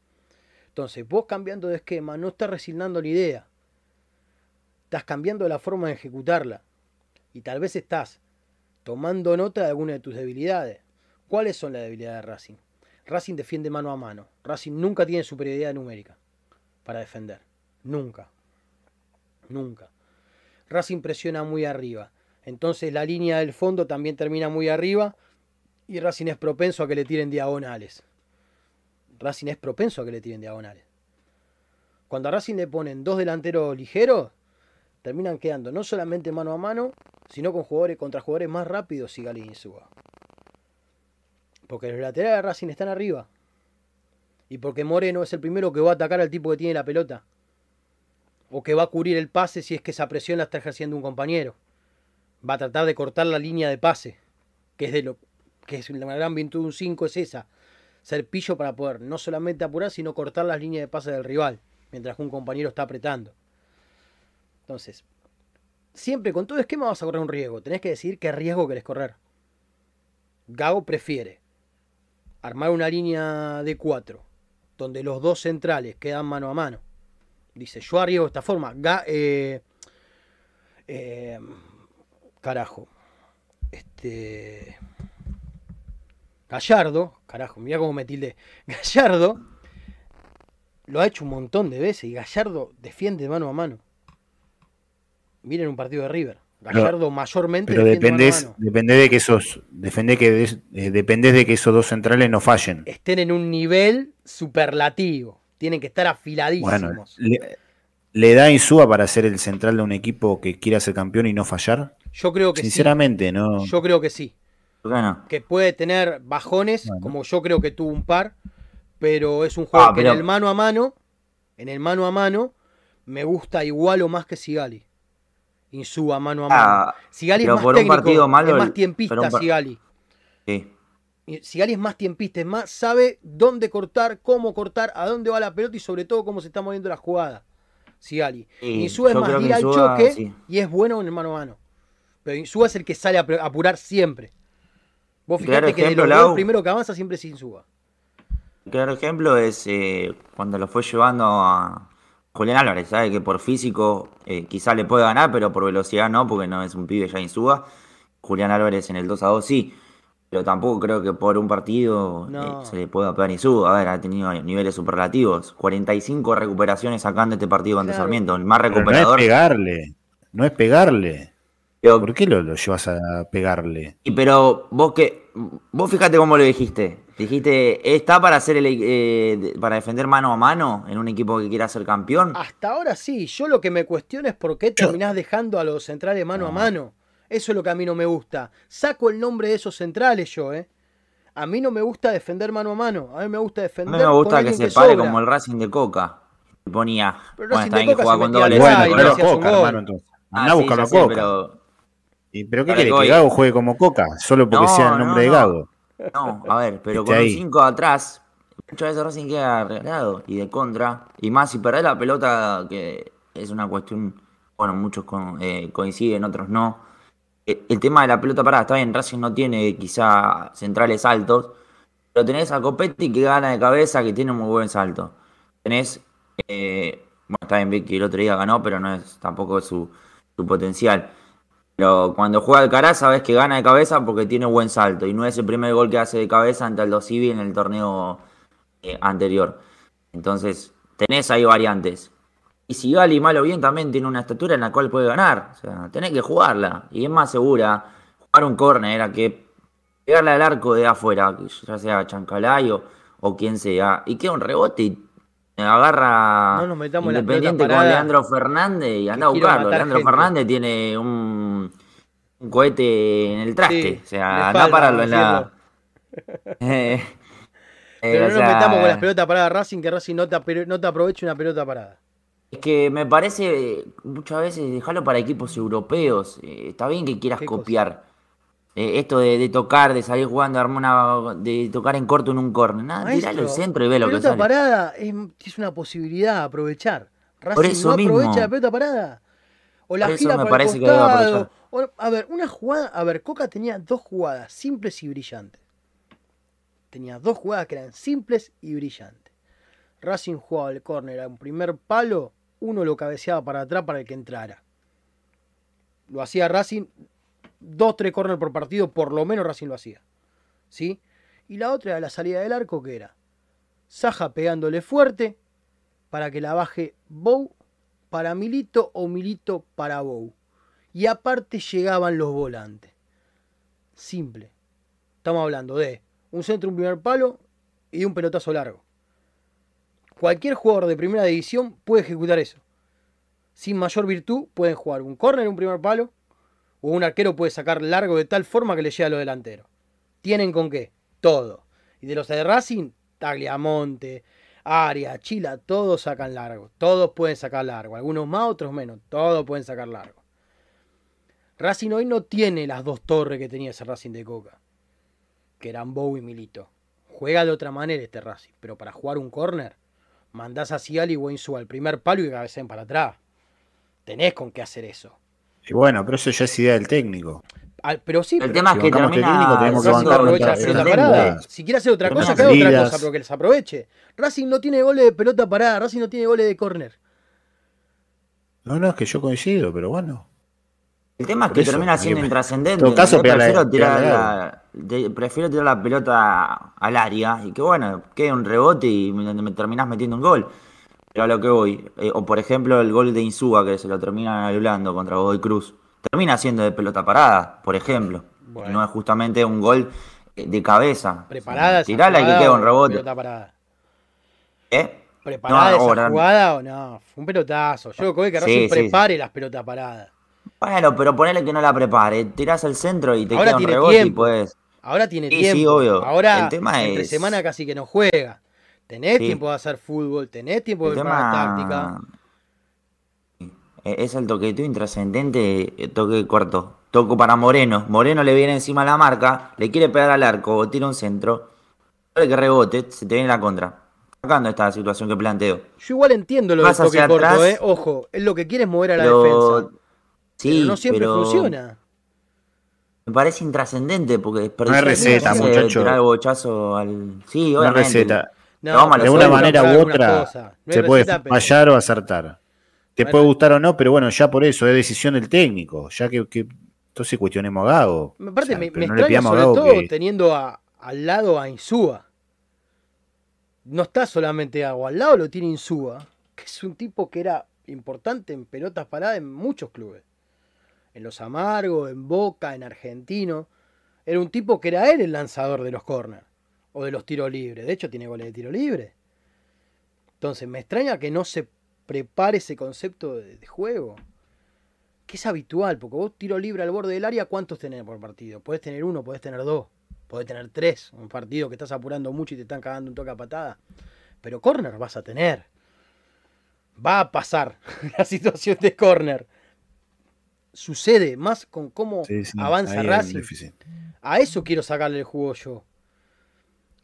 Entonces, vos cambiando de esquema, no estás resignando la idea. Estás cambiando la forma de ejecutarla. Y tal vez estás tomando nota de alguna de tus debilidades. ¿Cuáles son las debilidades de Racing? Racing defiende mano a mano. Racing nunca tiene superioridad numérica para defender. Nunca. Nunca. Racing presiona muy arriba. Entonces la línea del fondo también termina muy arriba y Racing es propenso a que le tiren diagonales. Racing es propenso a que le tiren diagonales. Cuando a Racing le ponen dos delanteros ligeros, terminan quedando no solamente mano a mano, sino con jugadores contra jugadores más rápidos y Gali y Insúa. Porque los laterales de Racing están arriba. Y porque Moreno es el primero que va a atacar al tipo que tiene la pelota. O que va a cubrir el pase si es que esa presión la está ejerciendo un compañero. Va a tratar de cortar la línea de pase. Que es de lo que es una gran virtud de un 5 es esa. Ser pillo para poder no solamente apurar, sino cortar las líneas de pase del rival. Mientras que un compañero está apretando. Entonces, siempre con todo esquema vas a correr un riesgo. Tenés que decidir qué riesgo querés correr. Gago prefiere armar una línea de 4 donde los dos centrales quedan mano a mano. Dice, yo arriesgo de esta forma. Ga- eh, eh, carajo. Este. Gallardo, carajo, mira cómo me tildé. Gallardo lo ha hecho un montón de veces y Gallardo defiende mano a mano. Miren un partido de River. Gallardo mayormente Pero defiende mano a dependés, mano. dependés de que esos, defendés que des- eh, dependés de que esos dos centrales no fallen. Estén en un nivel superlativo. Tienen que estar afiladísimos. Bueno, le, le da Insúa para ser el central de un equipo que quiera ser campeón y no fallar. yo creo que Sinceramente, no. sí. Yo creo que sí. Que puede tener bajones, Bueno. como yo creo que tuvo un par, pero es un juego Ah, que pero- en el mano a mano, en el mano a mano, me gusta igual o más que Sigali. Insúa mano a mano. Ah, Sigali es más por un técnico, partido malo, es más tiempista un Sigali. Sí. Sigali es más tiempista, es más, sabe dónde cortar, cómo cortar, a dónde va la pelota y sobre todo cómo se está moviendo la jugada. Sigali. Sí, Insúa es más que ir al choque sí. y es bueno en el mano a mano. Pero Insúa es el que sale a apurar siempre. Vos Claro fijate que de ejemplo, los dos, Lau. el primero que avanza siempre es Insúa. Claro ejemplo es eh, cuando lo fue llevando a Julián Álvarez, sabe que por físico eh, quizá le puede ganar, pero por velocidad no, porque no es un pibe ya insuba. Julián Álvarez en el 2 a 2 sí, pero tampoco creo que por un partido eh, se le pueda pegar Insúa. A ver, ha tenido niveles superlativos. 45 recuperaciones sacando este partido contra Claro. Sarmiento, el más Pero no es recuperador. pegarle. No es pegarle. Pero- ¿Por qué lo, lo llevas a pegarle? Y pero vos que vos fíjate cómo lo dijiste. Dijiste, está para hacer el, eh, para defender mano a mano en un equipo que quiera ser campeón. Hasta ahora sí, yo lo que me cuestiono es por qué terminás dejando a los centrales mano a mano. Eso es lo que a mí no me gusta. Saco el nombre de esos centrales yo, ¿eh? A mí no me gusta defender mano a mano. A mí me gusta A defender. mí me gusta que se pare sobra. como el Racing de Coca. Que ponía. Pero Bueno, Racing está de bien que Coca juega se con doble Bueno, pero Coca, hermano, entonces. Ah, Andá a sí, buscarlo a Coca. pero- ¿Y pero qué querés? que ¿Que hoy- Gago juegue como Coca? Solo porque No, sea el no, nombre de. Gago. No, a ver, pero con un ahí. 5 atrás, muchas veces Racing queda regalado y de contra. Y más si perdés la pelota, que es una cuestión, bueno, muchos con- eh, coinciden, otros no. Eh, El tema de la pelota parada, está bien, Racing no tiene quizá centrales altos, pero tenés a Copetti que gana de cabeza, que tiene un muy buen salto. Tenés, eh, bueno, está bien, Vicky el otro día ganó, pero no es tampoco su, su potencial. Pero cuando juega Alcaraz sabes que gana de cabeza porque tiene buen salto y no es el primer gol que hace de cabeza ante Aldo Civi en el torneo eh, anterior. Entonces, tenés ahí variantes. Y si Gali, mal o bien, también tiene una estatura en la cual puede ganar. O sea, tenés que jugarla. Y es más segura jugar un córner a que pegarle al arco de afuera, ya sea Chancalay o, o quien sea. Y queda un rebote y agarra No nos metamos en la Independiente con Leandro Fernández y anda a buscarlo. Leandro gente. Fernández tiene un, un cohete en el traste. Sí, o sea, anda a pararlo en la. decirlo. Eh, Pero eh, no nos sea, metamos con las pelotas paradas Racing, que Racing no te, no te aproveche una pelota parada. Es que me parece muchas veces dejarlo para equipos europeos. Eh, está bien que quieras ¿Qué cosa? Eh, esto de, de tocar, de salir jugando, armar una, de tocar en corto en un corner. Nada, tiralo al centro y ve lo que pelota sale. parada es, es una posibilidad a aprovechar. Racing Por eso no mismo. aprovecha la pelota parada. O la Por eso gira me para parece el que costado. aprovechar. O- a ver, una jugada. A ver, Coca tenía dos jugadas simples y brillantes. Tenía dos jugadas que eran simples y brillantes. Racing jugaba el córner a un primer palo, uno lo cabeceaba para atrás para el que entrara. Lo hacía Racing, dos, tres corners por partido, por lo menos Racing lo hacía. ¿Sí? Y la otra era la salida del arco, que era Saja pegándole fuerte para que la baje Bow para Milito o Milito para Bow. Y aparte llegaban los volantes. Simple. Estamos hablando de un centro, un primer palo y un pelotazo largo. Cualquier jugador de primera división puede ejecutar eso. Sin mayor virtud pueden jugar un córner, un primer palo, o un arquero puede sacar largo de tal forma que le llegue a los delanteros. ¿Tienen con qué? Todo. Y de los de Racing, Tagliamonte, Aria, Chila, todos sacan largo. Todos pueden sacar largo. Algunos más, otros menos. Todos pueden sacar largo. Racing hoy no tiene las dos torres que tenía ese Racing de Coca. Que eran Bow y Milito. Juega de otra manera este Racing. Pero para jugar un córner, mandás a Cial y Weinsu al primer palo y que cabeceen para atrás. Tenés con qué hacer eso. Y bueno, pero eso ya es idea del técnico. Al- pero sí, El pero- tema es si que termina técnico, tenemos que Racing aprovecha la pelota parada. Si quiere hacer otra cosa, que haga otra cosa, pero que les aproveche. Racing no tiene goles de pelota parada, Racing no tiene goles de córner. No, no, es que yo coincido, pero bueno. El tema es que eso, termina siendo intrascendente. en todo caso, Yo pegarle- prefiero, tirar pegarle la, de- prefiero tirar la pelota al área y que bueno, quede un rebote y me, me terminás metiendo un gol. Pero a lo que voy, eh, o por ejemplo el gol de Insúa que se lo terminan anulando contra Godoy Cruz, termina siendo de pelota parada, por ejemplo. Bueno. Y no es justamente un gol eh, de cabeza. Preparada esa Tirala y que o un rebote. Pelota parada. ¿Eh? ¿Preparada No, esa ahora- jugada o no? Fue un pelotazo. Yo creo que Sí, sí, prepare las pelotas paradas. Bueno, pero ponele que no la prepare, tirás al centro y te Ahora queda un rebote y tiempo. puedes. Ahora tiene tiempo. sí, obvio. Ahora, El tema entre es- semana casi que no juega. Tenés Sí. tiempo de hacer fútbol, tenés tiempo de El preparar tema táctica. eh, es el toqueteo intrascendente, eh, toque corto. Toco para Moreno. Moreno le viene encima la marca, le quiere pegar al arco o tira un centro. Para que rebote, se te viene la contra. Sacando esta situación que planteo. Yo igual entiendo lo del Vas toque hacia corto, atrás. ¿eh? Ojo, es lo que quiere es mover a la Pero- defensa. Sí, pero no siempre pero funciona. Me parece intrascendente porque desperdició No hay receta, de muchacho. tirar el bochazo al. Sí, Una obviamente. receta. No, lo De una manera u otra. No se puede receta, pero- fallar o acertar. Te No puede gustar o no, pero bueno, ya por eso es decisión del técnico. Ya que, que- entonces cuestionemos a Gago. Me parece, O sea, me, me no extraña a sobre todo que- teniendo a- al lado a Insúa. No está solamente Gago, al lado lo tiene Insúa, que es un tipo que era importante en pelotas paradas en muchos clubes. En Los Amargos, en Boca, en Argentino. Era un tipo que era él el lanzador de los corners o de los tiros libres. De hecho, tiene goles de tiro libre. Entonces, me extraña que no se prepare ese concepto de, de juego. Que es habitual, porque vos tiro libre al borde del área, ¿cuántos tenés por partido? Podés tener uno, podés tener dos, podés tener tres. Un partido que estás apurando mucho y te están cagando un toque a patada. Pero corner vas a tener. Va a pasar la situación de corner. Sucede más con cómo Sí, sí, avanza Racing. A eso quiero sacarle el jugo yo.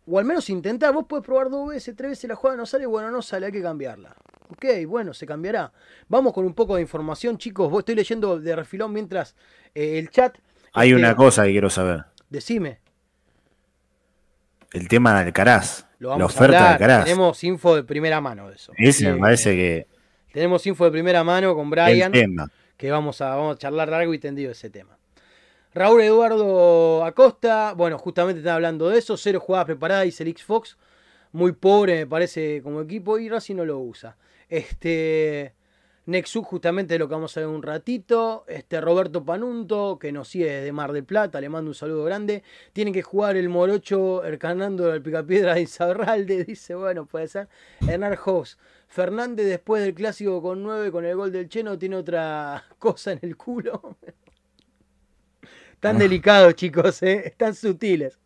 O al menos intentar. Vos podés probar dos veces, tres veces la jugada no sale. Bueno, no sale, hay que cambiarla. Ok, bueno, se cambiará. Vamos con un poco de información, chicos. Vos estoy leyendo de refilón mientras eh, el chat. Hay este, una cosa que quiero saber. Decime. El tema de Alcaraz. Lo La oferta de. Alcaraz. Tenemos info de primera mano de eso. Ese me parece que Tenemos info de primera mano con el Brian. tema. que vamos a, vamos a charlar largo y tendido de ese tema. Raúl Eduardo Acosta, bueno, justamente está hablando de eso, cero jugadas preparadas, dice el X Fox, muy pobre me parece como equipo y Racing no lo usa. Este Nexus, justamente lo que vamos a ver un ratito, este Roberto Panunto, que nos sigue desde Mar del Plata, le mando un saludo grande, tiene que jugar el Morocho Ercanando al Picapiedra de Insaurralde, dice, bueno, puede ser. Hernán Hoss, Fernández después del clásico con 9 con el gol del Cheno tiene otra cosa en el culo. Tan delicados, chicos, ¿eh? Están sutiles.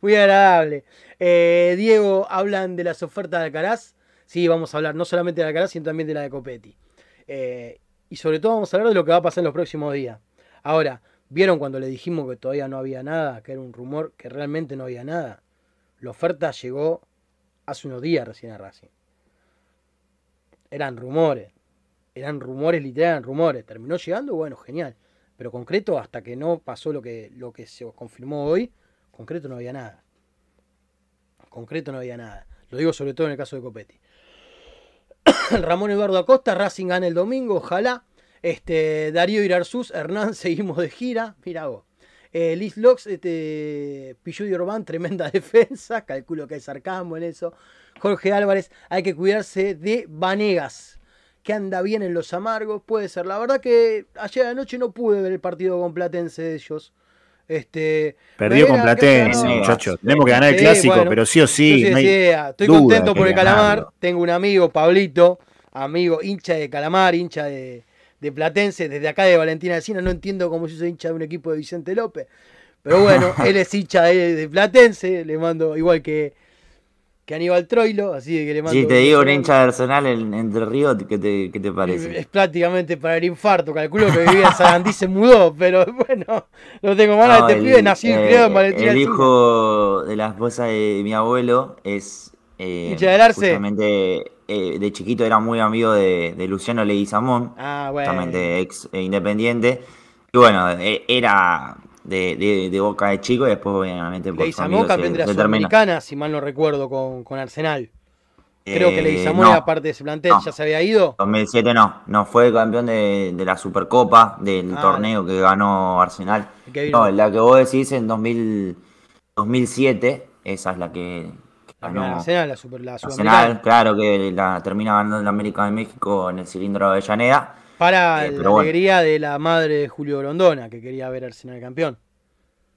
Muy agradable. Eh, Diego, hablan de las ofertas de Alcaraz. Sí, vamos a hablar no solamente de Alcaraz, sino también de la de Copetti. Eh, y sobre todo vamos a hablar de lo que va a pasar en los próximos días. Ahora, ¿Vieron cuando le dijimos que todavía no había nada, que era un rumor, que realmente no había nada? La oferta llegó hace unos días recién a Racing. Eran rumores, eran rumores, literal, eran rumores. Terminó llegando, bueno, genial. Pero concreto, hasta que no pasó lo que, lo que se confirmó hoy, concreto no había nada. Concreto no había nada. Lo digo sobre todo en el caso de Copetti. Ramón Eduardo Acosta, Racing gana el domingo, ojalá. Este, Darío Irarzús, Hernán, seguimos de gira. Mira vos. Eh, Liz Locks, este, Pichu Orbán, tremenda defensa. Calculo que hay sarcasmo en eso. Jorge Álvarez, hay que cuidarse de Vanegas, que anda bien en los amargos. Puede ser. La verdad que ayer anoche no pude ver el partido con Platense de ellos. Este, Perdió con Platense, muchachos. Tenemos que ganar el clásico, pero sí o sí. Estoy contento por el Calamar. Tengo un amigo, Pablito, amigo, hincha de Calamar, hincha de, de Platense, desde acá de Valentina Alcina. No entiendo cómo se hizo hincha de un equipo de Vicente López. Pero bueno, él es hincha de, Platense. Le mando, igual que, que Aníbal Troilo, así que le mando. Si te digo un hincha de Arsenal en, Entre Ríos, ¿qué te, ¿qué te, parece? Es, prácticamente para el infarto. Calculo que vivía en Sarandí, se mudó, pero bueno, no tengo malas no, de este pibe, y criado en Valentina El hijo de la esposa de mi abuelo es. Eh, hincha del Arce. Justamente eh, de chiquito era muy amigo de, Luciano Leguizamón, ah, bueno. justamente ex eh, independiente. Y bueno, era de, Boca de chico y después obviamente por Leguizamón campeón de la Sudamericana, si mal no recuerdo, con, Arsenal. Creo que Leguizamón era parte de ese plantel, ¿ya se había ido? 2007 no, no fue campeón de, la Supercopa, del ah. torneo que ganó Arsenal. No, la que vos decís en 2000, 2007, esa es la que, la Arsenal, la, super, Arsenal, claro que la termina ganando en América de México en el cilindro de Avellaneda. Para eh, la alegría de la madre de Julio Grondona, que quería ver Arsenal campeón.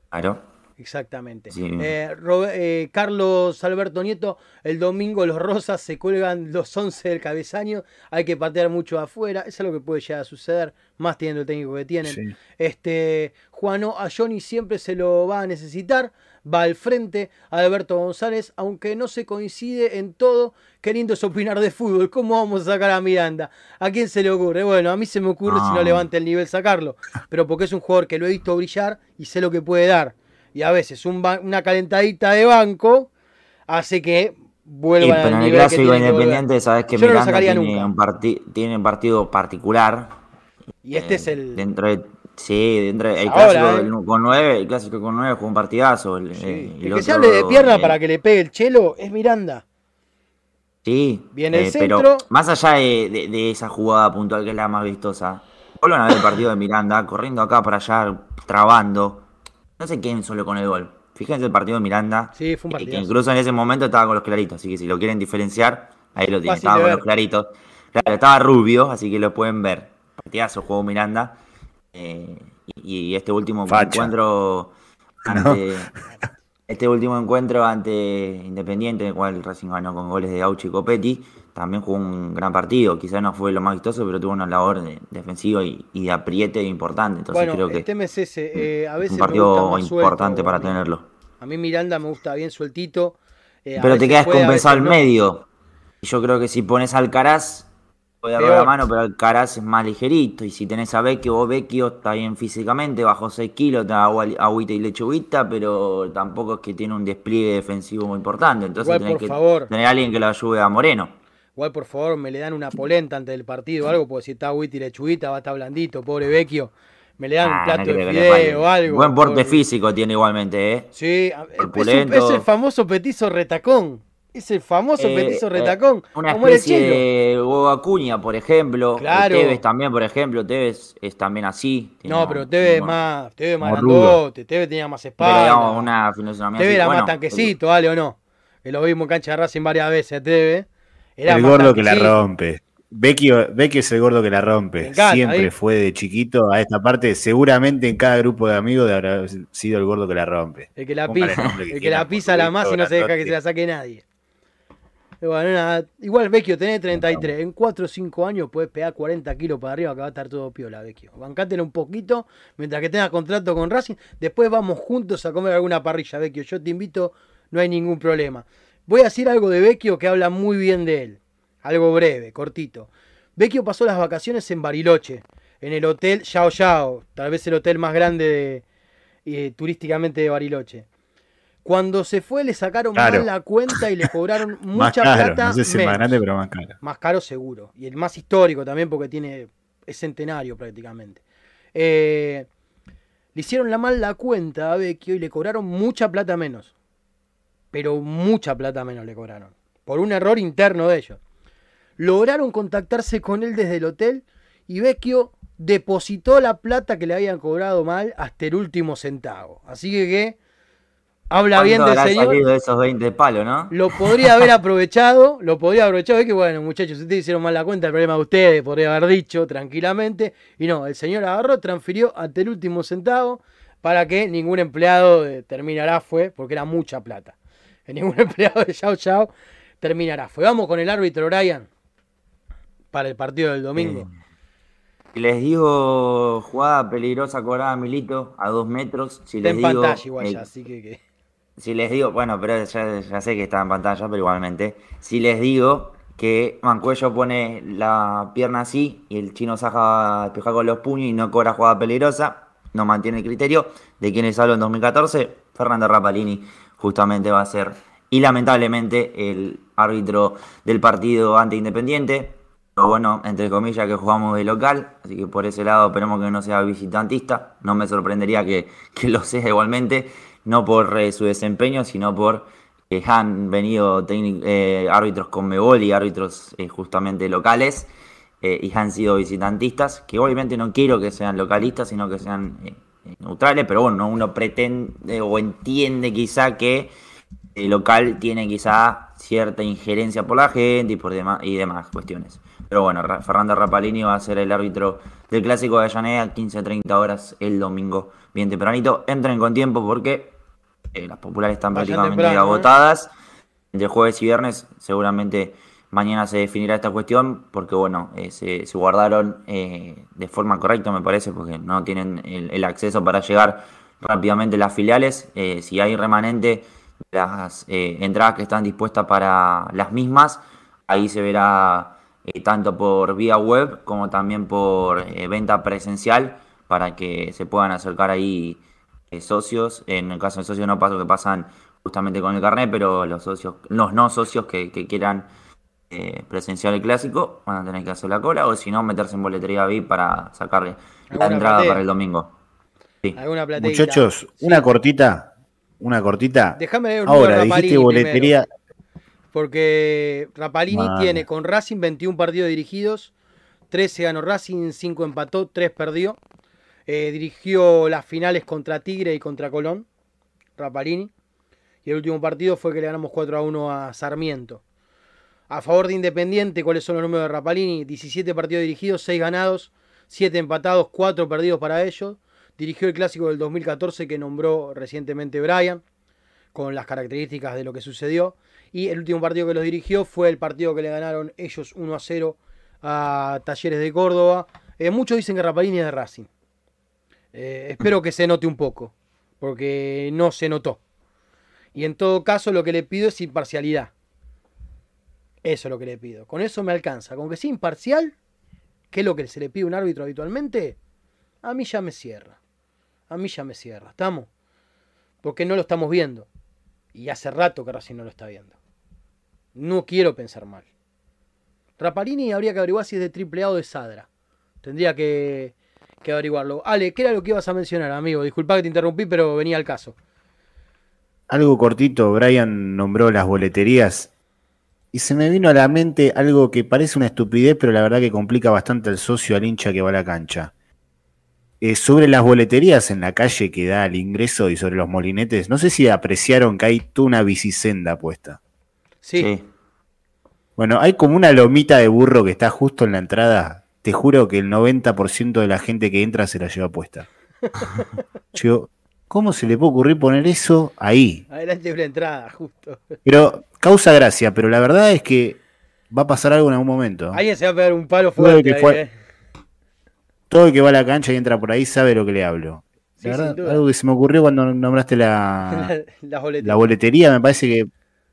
Claro. Exactamente. Eh, eh, Carlos Alberto Nieto, el domingo los Rosas se cuelgan los 11 del cabezaño, hay que patear mucho afuera, eso es lo que puede llegar a suceder, más teniendo el técnico que tienen. Este, Juano a Johnny siempre se lo va a necesitar, va al frente Alberto González, aunque no se coincide en todo. Qué lindo es opinar de fútbol. ¿Cómo vamos a sacar a Miranda? ¿A quién se le ocurre? Bueno, a mí se me ocurre si no levanta el nivel sacarlo, pero porque es un jugador que lo he visto brillar y sé lo que puede dar. Y a veces una calentadita de banco hace que vuelva a el clásico independiente, sabes que Miranda tiene, un tiene un partido particular. Y este es el. Dentro de Sí, el clásico ¿eh? con 9, el clásico con 9 fue un partidazo. El, el, que se hable de pierna eh, para que le pegue el chelo es Miranda. Sí, Viene el eh, centro. Pero más allá de, esa jugada puntual que es la más vistosa, vuelvan a ver el partido de Miranda, corriendo acá para allá, trabando. No sé quién solo con el gol. Fíjense el partido de Miranda. Sí, fue un partido. Que incluso en ese momento estaba con los claritos, así que si lo quieren diferenciar, ahí lo tienen. Estaba con los claritos. Claro, estaba rubio, así que lo pueden ver. Partidazo, juego Miranda. Eh, y, este último encuentro ante, este último encuentro ante Independiente, en el cual Racing ganó con goles de Auchi y Copetti, también jugó un gran partido. Quizás no fue lo más vistoso, pero tuvo una labor de, defensiva y, de apriete importante. Entonces creo que es eh, a veces un partido importante para tenerlo. A mí Miranda me gusta bien sueltito. Eh, pero te quedas compensado al medio. Y yo creo que si pones al Puede dar la mano, pero el Caraz es más ligerito. Y si tenés a Vecchio, vos Vecchio está bien físicamente, bajo 6 kilos, te da agüita y lechuguita, pero tampoco es que tiene un despliegue defensivo muy importante. Entonces tenés que tener a alguien que lo ayude a Moreno. Igual, por favor, me le dan una polenta antes del partido o algo, porque si está agüita y lechuguita va a estar blandito, pobre Vecchio. Me le dan un ah, plato de fideo o algo. Buen porte físico tiene igualmente, ¿eh? Sí, es el famoso petizo retacón. Es el famoso eh, petizo eh, retacón. una especie de Hugo Acuña, por ejemplo. Claro. Tevez también, por ejemplo. Tevez es también así. No, pero Tevez más, Tevez más grandote. Tevez tenía más espalda. Pero una Tevez era más tanquecito, ¿vale o no? Que lo vimos en cancha de Racing varias veces, Tevez. Era el gordo que la rompe. Vecchio, es el gordo que la rompe. Siempre fue de chiquito a esta parte. Seguramente en cada grupo de amigos habrá sido el gordo que la rompe. El que la pisa, el que la pisa la más y no se deja que se la saque nadie. Bueno, igual Vecchio, tenés 33. En 4 o 5 años puedes pegar 40 kilos para arriba que va a estar todo piola, Vecchio. Bancátelo un poquito mientras que tengas contrato con Racing. Después vamos juntos a comer alguna parrilla, Vecchio. Yo te invito, no hay ningún problema. Voy a decir algo de Vecchio que habla muy bien de él. Algo breve, cortito. Vecchio pasó las vacaciones en Bariloche. en el hotel Yao Yao, tal vez el hotel más grande de, eh, turísticamente de Bariloche. Cuando se fue le sacaron Claro. mal la cuenta y le cobraron Más mucha caro, plata. no sé si es más menos. grande, pero más caro. Más caro seguro. Y el más histórico también porque tiene es centenario prácticamente. Eh, le hicieron la mal la cuenta a Vecchio y le cobraron mucha plata menos. Pero mucha plata menos le cobraron. Por un error interno de ellos. Lograron contactarse con él desde el hotel y Vecchio depositó la plata que le habían cobrado mal hasta el último centavo. Así que habla bien ¿Cuánto del habrá señor. salido de esos 20 palos, no? Lo podría haber aprovechado, lo podría haber aprovechado. Es que bueno, muchachos, ustedes hicieron mal la cuenta, el problema de ustedes, podría haber dicho tranquilamente. Y no, el señor agarró, transfirió hasta el último centavo para que ningún empleado eh, terminará fue, porque era mucha plata. Ningún empleado de Yao Yao terminará fue. Vamos con el árbitro Brian para el partido del domingo. Si les digo jugada peligrosa cobrada Milito a dos metros, si Está les en digo, pantalla igual eh, así que, que- si les digo, bueno, pero ya, sé que está en pantalla, pero igualmente, si les digo que Mancuello pone la pierna así y el chino Saja despeja con los puños y no cobra jugada peligrosa, no mantiene el criterio de quienes hablo en 2014, Fernando Rapalini justamente va a ser, y lamentablemente, el árbitro del partido ante Independiente. Pero bueno, entre comillas que jugamos de local, así que por ese lado esperemos que no sea visitantista. No me sorprendería que, que lo sea igualmente, no por eh, su desempeño, sino por que han venido eh, árbitros con Mebol y árbitros eh, justamente locales eh, y han sido visitantistas, que obviamente no quiero que sean localistas, sino que sean neutrales, pero bueno, uno pretende o entiende quizá que el local tiene quizá cierta injerencia por la gente y por demás y demás cuestiones. Pero bueno, Fernando Rapalini va a ser el árbitro del clásico de Avellaneda, 15-30 horas el domingo, bien tempranito. Entren con tiempo porque eh, las populares están Vayan prácticamente temprano, ¿eh? agotadas. Entre jueves y viernes, seguramente mañana se definirá esta cuestión, porque bueno, eh, se, se guardaron eh, de forma correcta, me parece, porque no tienen el, el acceso para llegar rápidamente las filiales. Eh, si hay remanente, las eh, entradas que están dispuestas para las mismas, ahí se verá eh, tanto por vía web como también por eh, venta presencial para que se puedan acercar ahí eh, socios. En el caso de socios no pasa que pasan justamente con el carnet, pero los socios, los no socios que, que quieran eh, presenciar el clásico van a tener que hacer la cola o si no meterse en boletería VIP para sacarle la entrada platea. para el domingo. Sí. Muchachos, Sí. una cortita, una cortita. Déjame Ahora, dijiste boletería. Porque Rapalini tiene con Racing 21 partidos dirigidos, 13 ganó Racing, 5 empató, 3 perdió. Eh, dirigió las finales contra Tigre y contra Colón, Rapalini. Y el último partido fue que le ganamos 4 a 1 a Sarmiento. A favor de Independiente, ¿cuáles son los números de Rapalini? 17 partidos dirigidos, 6 ganados, 7 empatados, 4 perdidos para ellos. Dirigió el clásico del 2014 que nombró recientemente Brian, con las características de lo que sucedió. Y el último partido que los dirigió fue el partido que le ganaron ellos 1 a 0 a Talleres de Córdoba. Eh, muchos dicen que Rapalini es de Racing. Eh, espero que se note un poco, porque no se notó. Y en todo caso lo que le pido es imparcialidad. Eso es lo que le pido. Con eso me alcanza. Con que sea imparcial, que es lo que se le pide a un árbitro habitualmente, a mí ya me cierra. A mí ya me cierra. ¿Estamos? Porque no lo estamos viendo. Y hace rato que Racing no lo está viendo. No quiero pensar mal. Rapalini habría que averiguar si es de triple A o de Sadra. Tendría que, que averiguarlo. Ale, ¿qué era lo que ibas a mencionar, amigo? Disculpa que te interrumpí, pero venía al caso. Algo cortito, Brian nombró las boleterías y se me vino a la mente algo que parece una estupidez, pero la verdad que complica bastante al socio, al hincha que va a la cancha. Eh, sobre las boleterías en la calle que da al ingreso y sobre los molinetes, no sé si apreciaron que hay toda una bicisenda puesta. Sí, Sí. Bueno, hay como una lomita de burro que está justo en la entrada. Te juro que el 90% de la gente que entra se la lleva puesta. Yo ¿cómo se le puede ocurrir poner eso ahí? adelante de la entrada, justo. Pero causa gracia, pero la verdad es que va a pasar algo en algún momento. Alguien se va a pegar un palo Todo el fuerte. que ahí, eh. Todo el que va a la cancha y entra por ahí sabe lo que le hablo. Sí, La sin verdad, algo que se me ocurrió cuando nombraste la boletería, me parece que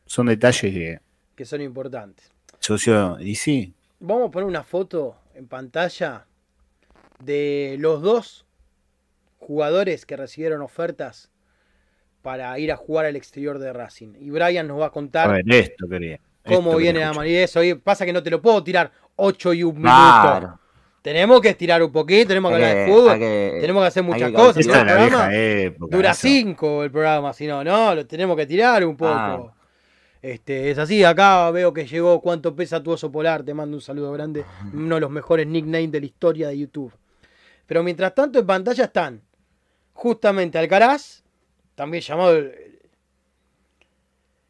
son detalles que que son importantes. socio. Y sí, Vamos a poner una foto en pantalla de los dos jugadores que recibieron ofertas para ir a jugar al exterior de Racing. Y Brian nos va a contar A ver, esto quería. cómo esto viene la manera. Eso, y pasa que no te lo puedo tirar 8 y un minuto. Tenemos que estirar un poquito, tenemos que Hay hablar de que- fútbol, que- tenemos que hacer muchas que cosas. el programa época. dura eso. 5 el programa, si no, no, lo tenemos que tirar un poco. Claro. Este, es así, acá veo que llegó cuánto pesa tu oso polar, te mando un saludo grande, uno de los mejores nicknames de la historia de YouTube. Pero mientras tanto en pantalla están justamente Alcaraz, también llamado el,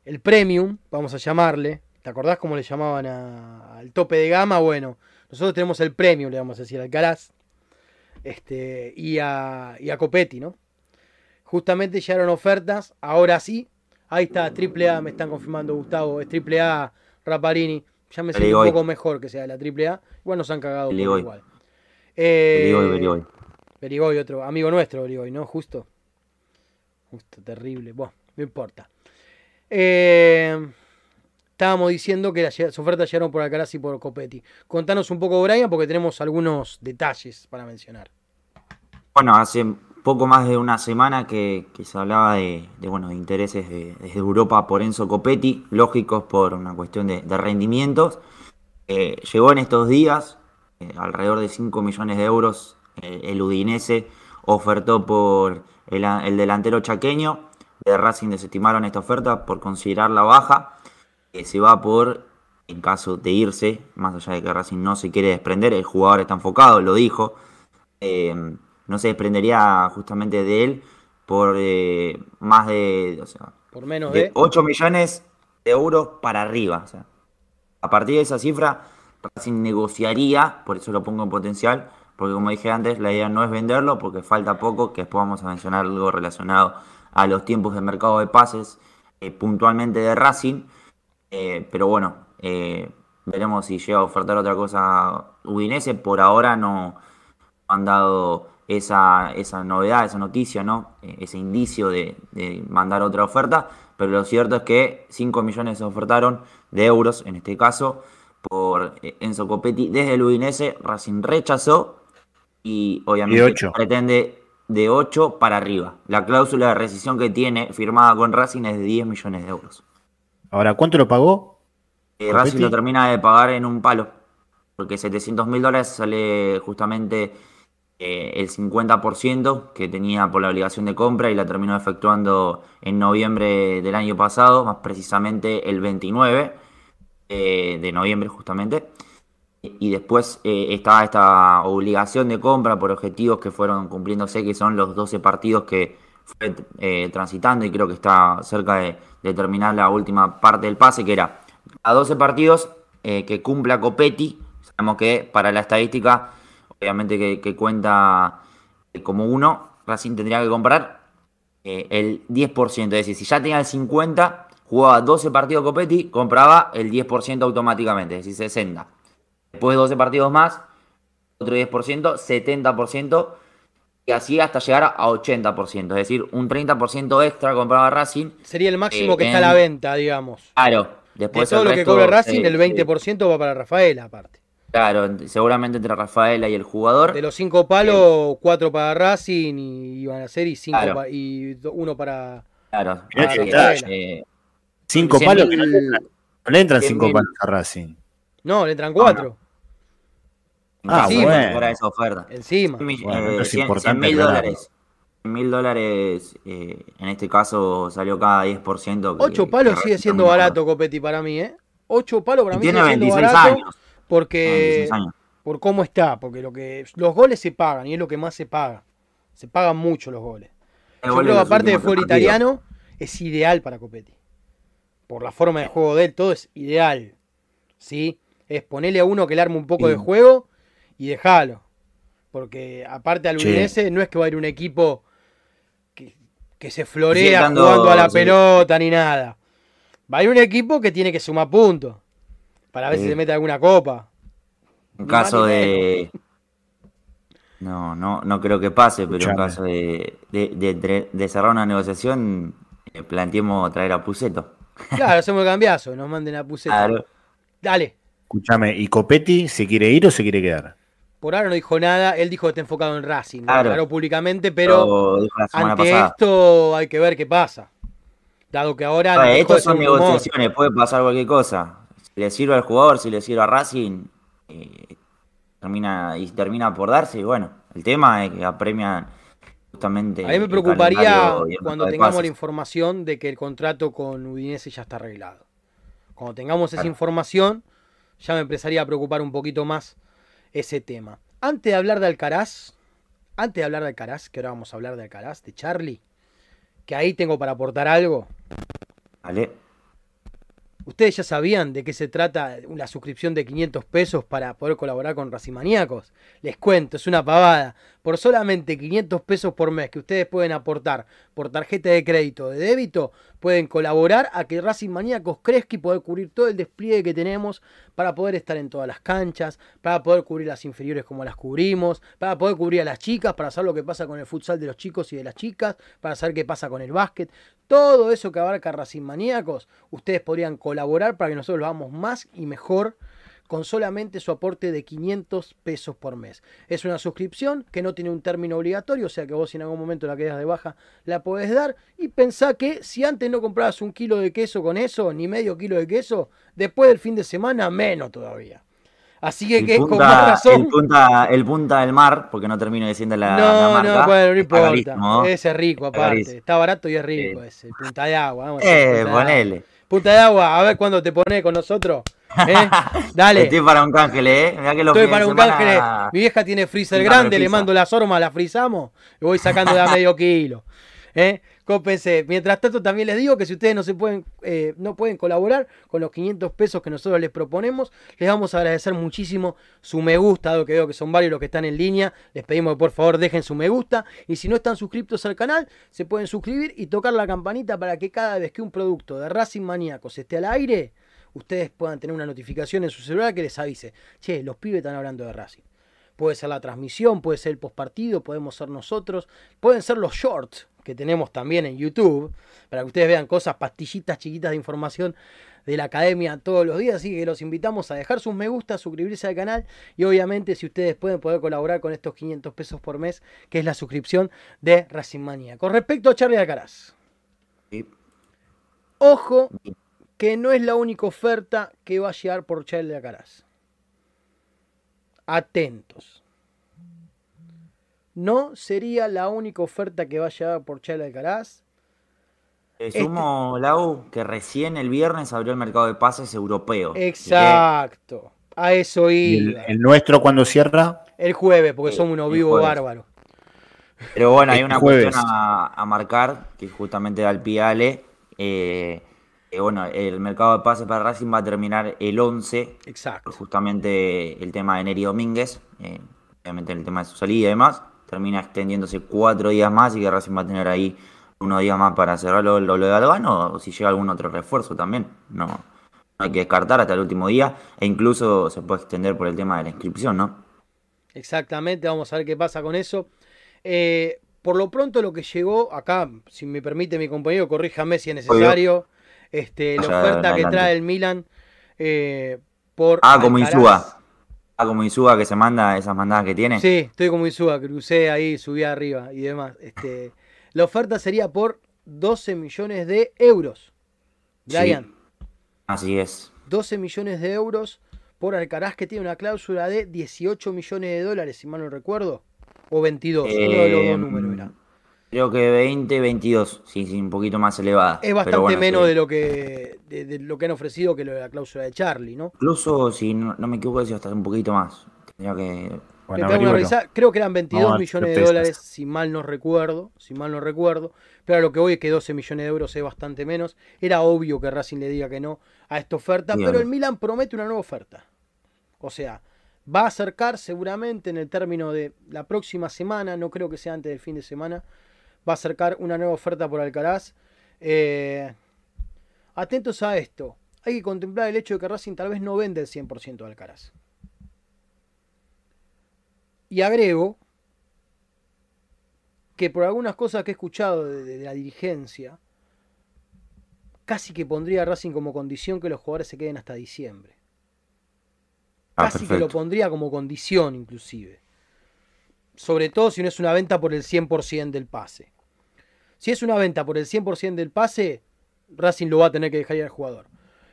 el Premium, vamos a llamarle. ¿Te acordás cómo le llamaban a- al tope de gama? Bueno, nosotros tenemos el Premium, le vamos a decir Alcaraz. Este, y a, y a Copetti, ¿no? Justamente llegaron ofertas, ahora sí. Ahí está, AAA, me están confirmando Gustavo, es AAA, Raparini. Ya me siento un poco mejor que sea la AAA. Igual nos han cagado igual. Eh, Berigoy, Berigoy. Berigoy, otro amigo nuestro, Berigoy, ¿no? Justo. Justo, terrible. Bueno, no importa. Eh, estábamos diciendo que las las ofertas llegaron por Alcaraz y por Copetti. Contanos un poco, Brian, porque tenemos algunos detalles para mencionar. Bueno, hace poco más de una semana que, se hablaba de, de, bueno, de intereses de- desde Europa por Enzo Copetti, lógicos por una cuestión de, rendimientos. Eh, llegó en estos días, eh, alrededor de 5 millones de euros, eh, el Udinese ofertó por el, delantero chaqueño. De Racing desestimaron esta oferta por considerarla baja. que se va por, en caso de irse, más allá de que Racing no se quiere desprender, el jugador está enfocado, lo dijo. No se desprendería justamente de él por eh, más de, o sea, Por menos de de. 8 millones de euros para arriba. o sea, a partir de esa cifra, Racing negociaría, por eso lo pongo en potencial, porque como dije antes, la idea no es venderlo, porque falta poco, que después vamos a mencionar algo relacionado a los tiempos de mercado de pases, eh, puntualmente de Racing. Eh, pero bueno, eh, veremos si llega a ofertar otra cosa Udinese. Por ahora no han dado esa, esa novedad, esa noticia, ¿no? Eh, ese indicio de, de mandar otra oferta. Pero lo cierto es que 5 millones se ofertaron de euros, en este caso, por eh, Enzo Copetti desde el Udinese. Racing rechazó y obviamente De ocho. pretende de 8 para arriba. La cláusula de rescisión que tiene firmada con Racing es de 10 millones de euros. Ahora, ¿cuánto lo pagó? Eh. Racing lo termina de pagar en un palo. Porque 700 mil dólares sale justamente eh, el 50% que tenía por la obligación de compra y la terminó efectuando en noviembre del año pasado, más precisamente el 29 eh, de noviembre justamente. Y después eh, está esta obligación de compra por objetivos que fueron cumpliéndose, que son los 12 partidos que fue eh, transitando y creo que está cerca de, de terminar la última parte del pase, que era a 12 partidos eh, que cumpla Copetti. Sabemos que para la estadística, obviamente que, que cuenta eh, como uno, Racing tendría que comprar eh, el 10%. Es decir, si ya tenía el 50, jugaba 12 partidos Copetti, compraba el 10% automáticamente, es decir, 60. Después de 12 partidos más, otro 10%, 70%, y así hasta llegar a 80%. Es decir, un 30% extra compraba Racing. Sería el máximo Eh, que está a la en- venta, digamos. Claro, De después todo el lo que resto, cobra Racing, eh, el 20% va para Rafael, aparte. Claro, ent- seguramente entre Rafaela y el jugador. De los cinco palos, cuatro para Racing y iban a ser y cinco Claro. pa- y uno para. Claro, está. eh, Cinco 100 palos. mil- que No le entran, cinco mil. palos a Racing. No, le entran cuatro. Ah, encima bueno. de esa oferta. Encima. Bueno, eh, es cien- importante cien mil aclararlo. dólares. 100 mil dólares, eh, en este caso salió cada 10%. que- Ocho palos sigue siendo barato, Copetti, para mí, ¿eh? Ocho palos para Y mí tiene sigue siendo 26 barato. años. Porque. Tiene 26 años. Por cómo está. Porque lo que. Los goles se pagan y es lo que más se paga. Se pagan mucho los goles. El Yo creo que aparte de fútbol italiano, es ideal para Copetti. Por la forma de juego de él, todo es ideal. ¿Sí? Es ponerle a uno que le arme un poco Sí. de juego y dejarlo. Porque aparte al Sí. Udinese no es que va a ir un equipo que, que se florea jugando a la pelota ni nada. Va a ir un equipo que tiene que sumar puntos. Para ver si se mete alguna copa. En caso de. No, no, no creo que pase, pero en caso de, de, de- de- de cerrar una negociación, eh, planteemos traer a Puceto. Claro, hacemos el cambiazo, nos manden a Puceta. Claro. Dale. Escúchame, ¿y Copetti se quiere ir o se quiere quedar? por ahora no dijo nada, él dijo que está enfocado en Racing, lo Claro. aclaró públicamente, pero Lo ante pasada. esto hay que ver qué pasa. Dado que ahora Ah, Estos ser son negociaciones, puede pasar cualquier cosa. Le sirve al jugador, si le sirve a Racing, eh, termina, y termina por darse. Y bueno, el tema es que apremian justamente. A mí me preocuparía cuando tengamos la información de que el contrato con Udinese ya está arreglado. Cuando tengamos esa información, ya me empezaría a preocupar un poquito más ese tema. Antes de hablar de Alcaraz, antes de hablar de Alcaraz, que ahora vamos a hablar de Alcaraz, de Charlie, que ahí tengo para aportar algo. Vale. ¿Ustedes ya sabían de qué se trata la suscripción de 500 pesos para poder colaborar con Racimaníacos? Les cuento, es una pavada. Por solamente 500 pesos por mes que ustedes pueden aportar por tarjeta de crédito o de débito, pueden colaborar a que Racing Maníacos crezca y poder cubrir todo el despliegue que tenemos para poder estar en todas las canchas, para poder cubrir las inferiores como las cubrimos, para poder cubrir a las chicas, para saber lo que pasa con el futsal de los chicos y de las chicas, para saber qué pasa con el básquet. Todo eso que abarca Racing Maníacos, ustedes podrían colaborar para que nosotros lo hagamos más y mejor con solamente su aporte de 500 pesos por mes. Es una suscripción que no tiene un término obligatorio, o sea que vos si en algún momento la quedas de baja la podés dar y pensá que si antes no comprabas un kilo de queso con eso, ni medio kilo de queso, después del fin de semana menos todavía. Así que, El que con punta, más razón... el, punta, el punta del mar, porque no termino diciendo la, la no, marca. no, bueno, no importa. carísimo. Ese es rico aparte. Está barato y es rico Eh. ese. Punta de agua. Vamos Eh, punta de agua. ponele. Punta de agua, a ver cuándo te pones con nosotros. ¿eh? Dale. Estoy para un cángel, eh. Mirá que los Estoy para un semana- canje. Mi vieja tiene freezer grande, le mando las hormas, la frizamos y voy sacando de a medio kilo. ¿eh? Cópense. Mientras tanto, también les digo que si ustedes no se pueden, eh, no pueden colaborar con los 500 pesos que nosotros les proponemos, les vamos a agradecer muchísimo su me gusta, dado que veo que son varios los que están en línea. Les pedimos que por favor dejen su me gusta. Y si no están suscriptos al canal, se pueden suscribir y tocar la campanita para que cada vez que un producto de Racing Maníacos esté al aire, ustedes puedan tener una notificación en su celular que les avise, che, los pibes están hablando de Racing. Puede ser la transmisión, puede ser el postpartido, podemos ser nosotros, pueden ser los shorts que tenemos también en YouTube, para que ustedes vean cosas, pastillitas chiquitas de información de la academia todos los días, así que los invitamos a dejar sus me gusta, suscribirse al canal y obviamente si ustedes pueden poder colaborar con estos 500 pesos por mes, que es la suscripción de Racing Manía. Con respecto a Charlie Alcaraz, Sí. ojo que no es la única oferta que va a llegar por Charlie Alcaraz. Atentos. No sería la única oferta que va a llegar por Charlie Alcaraz. Te Este- sumo, Lau, que recién el viernes abrió el mercado de pases europeo. Exacto. A eso ¿Y el, iba. el nuestro cuando cierra? El jueves, porque somos unos vivos bárbaros. Pero bueno, hay una jueves. cuestión a, a marcar, que justamente da el pie a Ale. Eh, bueno, el mercado de pases para Racing va a terminar el 11, Exacto. justamente el tema de Neri Domínguez, eh, obviamente el tema de su salida y demás, termina extendiéndose cuatro días más y que Racing va a tener ahí unos días más para cerrarlo lo, lo de Albano o si llega algún otro refuerzo también. No, no hay que descartar hasta el último día e incluso se puede extender por el tema de la inscripción, ¿no? Exactamente, vamos a ver qué pasa con eso. Eh, por lo pronto lo que llegó acá, si me permite mi compañero, corríjame si es necesario, este, la oferta que trae el Milan eh, por... Ah, como. Insúa. Ah, como Insúa que se manda esas mandadas que tiene. Sí, estoy como Insúa, crucé ahí, subí arriba y demás. Este, la oferta sería por 12 millones de euros. Sí. Brian, Así es. 12 millones de euros por Alcaraz que tiene una cláusula de 18 millones de dólares, si mal no recuerdo. O 22, uno de los dos Eh, números era. Creo que 20, 22, sí, sí, un poquito más elevada. Es bastante Pero bueno, menos sí. de lo que de, de lo que han ofrecido que lo de la cláusula de Charlie, ¿no? Incluso, si no, no me equivoco, decía hasta un poquito más. Tendría que... Bueno. Creo que eran 22 Vamos a millones de dólares, si mal no recuerdo, si mal no recuerdo. Pero a lo que voy es que 12 millones de euros es bastante menos. Era obvio que Racing le diga que no a esta oferta, Sí, pero el Milan promete una nueva oferta. O sea, va a acercar seguramente en el término de la próxima semana, no creo que sea antes del fin de semana, va a acercar una nueva oferta por Alcaraz. Eh, atentos a esto. Hay que contemplar el hecho de que Racing tal vez no vende el 100% de Alcaraz. Y agrego que por algunas cosas que he escuchado de, de la dirigencia, casi que pondría a Racing como condición que los jugadores se queden hasta diciembre. Ah, casi que lo pondría como condición inclusive. Sobre todo si no es una venta por el 100% del pase. Si es una venta por el 100% del pase, Racing lo va a tener que dejar ir al jugador.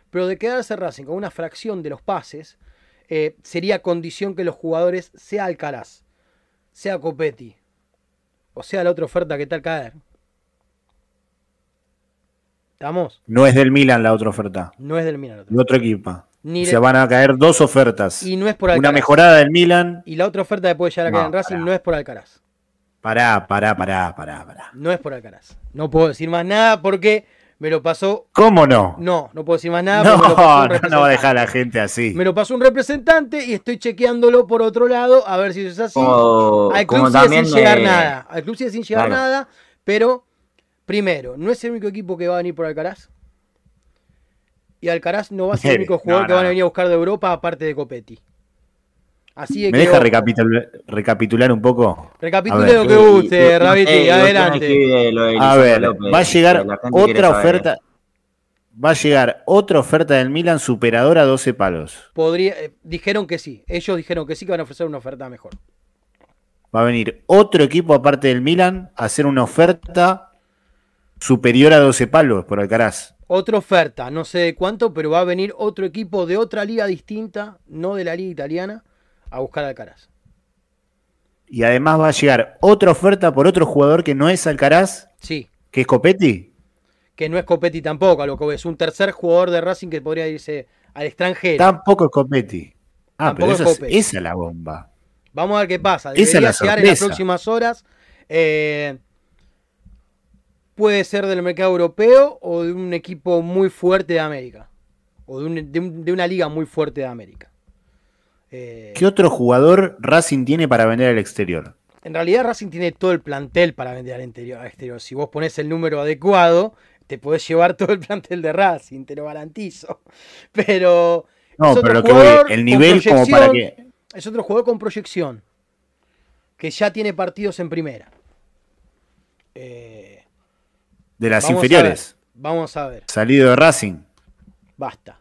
Pero de quedarse Racing con una fracción de los pases, eh, sería condición que los jugadores, sea Alcaraz, sea Copetti, o sea la otra oferta que tal caer. ¿Estamos? No es del Milan la otra oferta, No es del Milan. la otra. de otro equipo. Ni o sea, van a caer dos ofertas. Y no es por Una Alcaraz. mejorada del Milan. Y la otra oferta que puede llegar a caer No, en Racing no es por Alcaraz. Pará, pará, pará, pará, pará. No es por Alcaraz. No puedo decir más nada porque me lo pasó. ¿Cómo no? No, no puedo decir más nada. No, porque me lo pasó un no, no va a dejar a la gente así. Me lo pasó un representante y estoy chequeándolo por otro lado a ver si eso es así. Como, Al club sigue sin llegar me- nada. Al club sigue sin llegar Claro. nada, pero primero, no es el único equipo que va a venir por Alcaraz. Y Alcaraz no va a ser el único No, jugador que van a venir a buscar de Europa aparte de Copetti. Así ¿Me que deja ojo. recapitular, recapitular un poco? Recapitule lo que guste, Rabiti, adelante. A ver, va a llegar otra oferta. Va a llegar otra oferta del Milan superadora a 12 palos. Podría, eh, dijeron que sí. Ellos dijeron que sí que van a ofrecer una oferta mejor. Va a venir otro equipo aparte del Milan a hacer una oferta superior a 12 palos por Alcaraz. Otra oferta, no sé de cuánto, pero va a venir otro equipo de otra liga distinta, no de la liga italiana, a buscar a Alcaraz. Y además va a llegar otra oferta por otro jugador que no es Alcaraz, Sí, que es Copetti. que no es Copetti tampoco, a lo que es un tercer jugador de Racing que podría irse al extranjero. Tampoco es Copetti. Ah, Tampoco pero es esa es, Copetti. esa es la bomba. Vamos a ver qué pasa. Esa es Debería la llegar en las próximas horas. Eh, puede ser del mercado europeo o de un equipo muy fuerte de América. O de, un- de un- de una liga muy fuerte de América. Eh, ¿Qué otro jugador Racing tiene para vender al exterior? En realidad Racing tiene todo el plantel para vender al interior, al exterior. Si vos pones el número adecuado, te podés llevar todo el plantel de Racing, te lo garantizo. Pero No, pero lo que voy, el nivel como para que. es otro jugador con proyección, que ya tiene partidos en primera. Eh, De las vamos a inferiores. ver, vamos a ver, Salido de Racing. basta,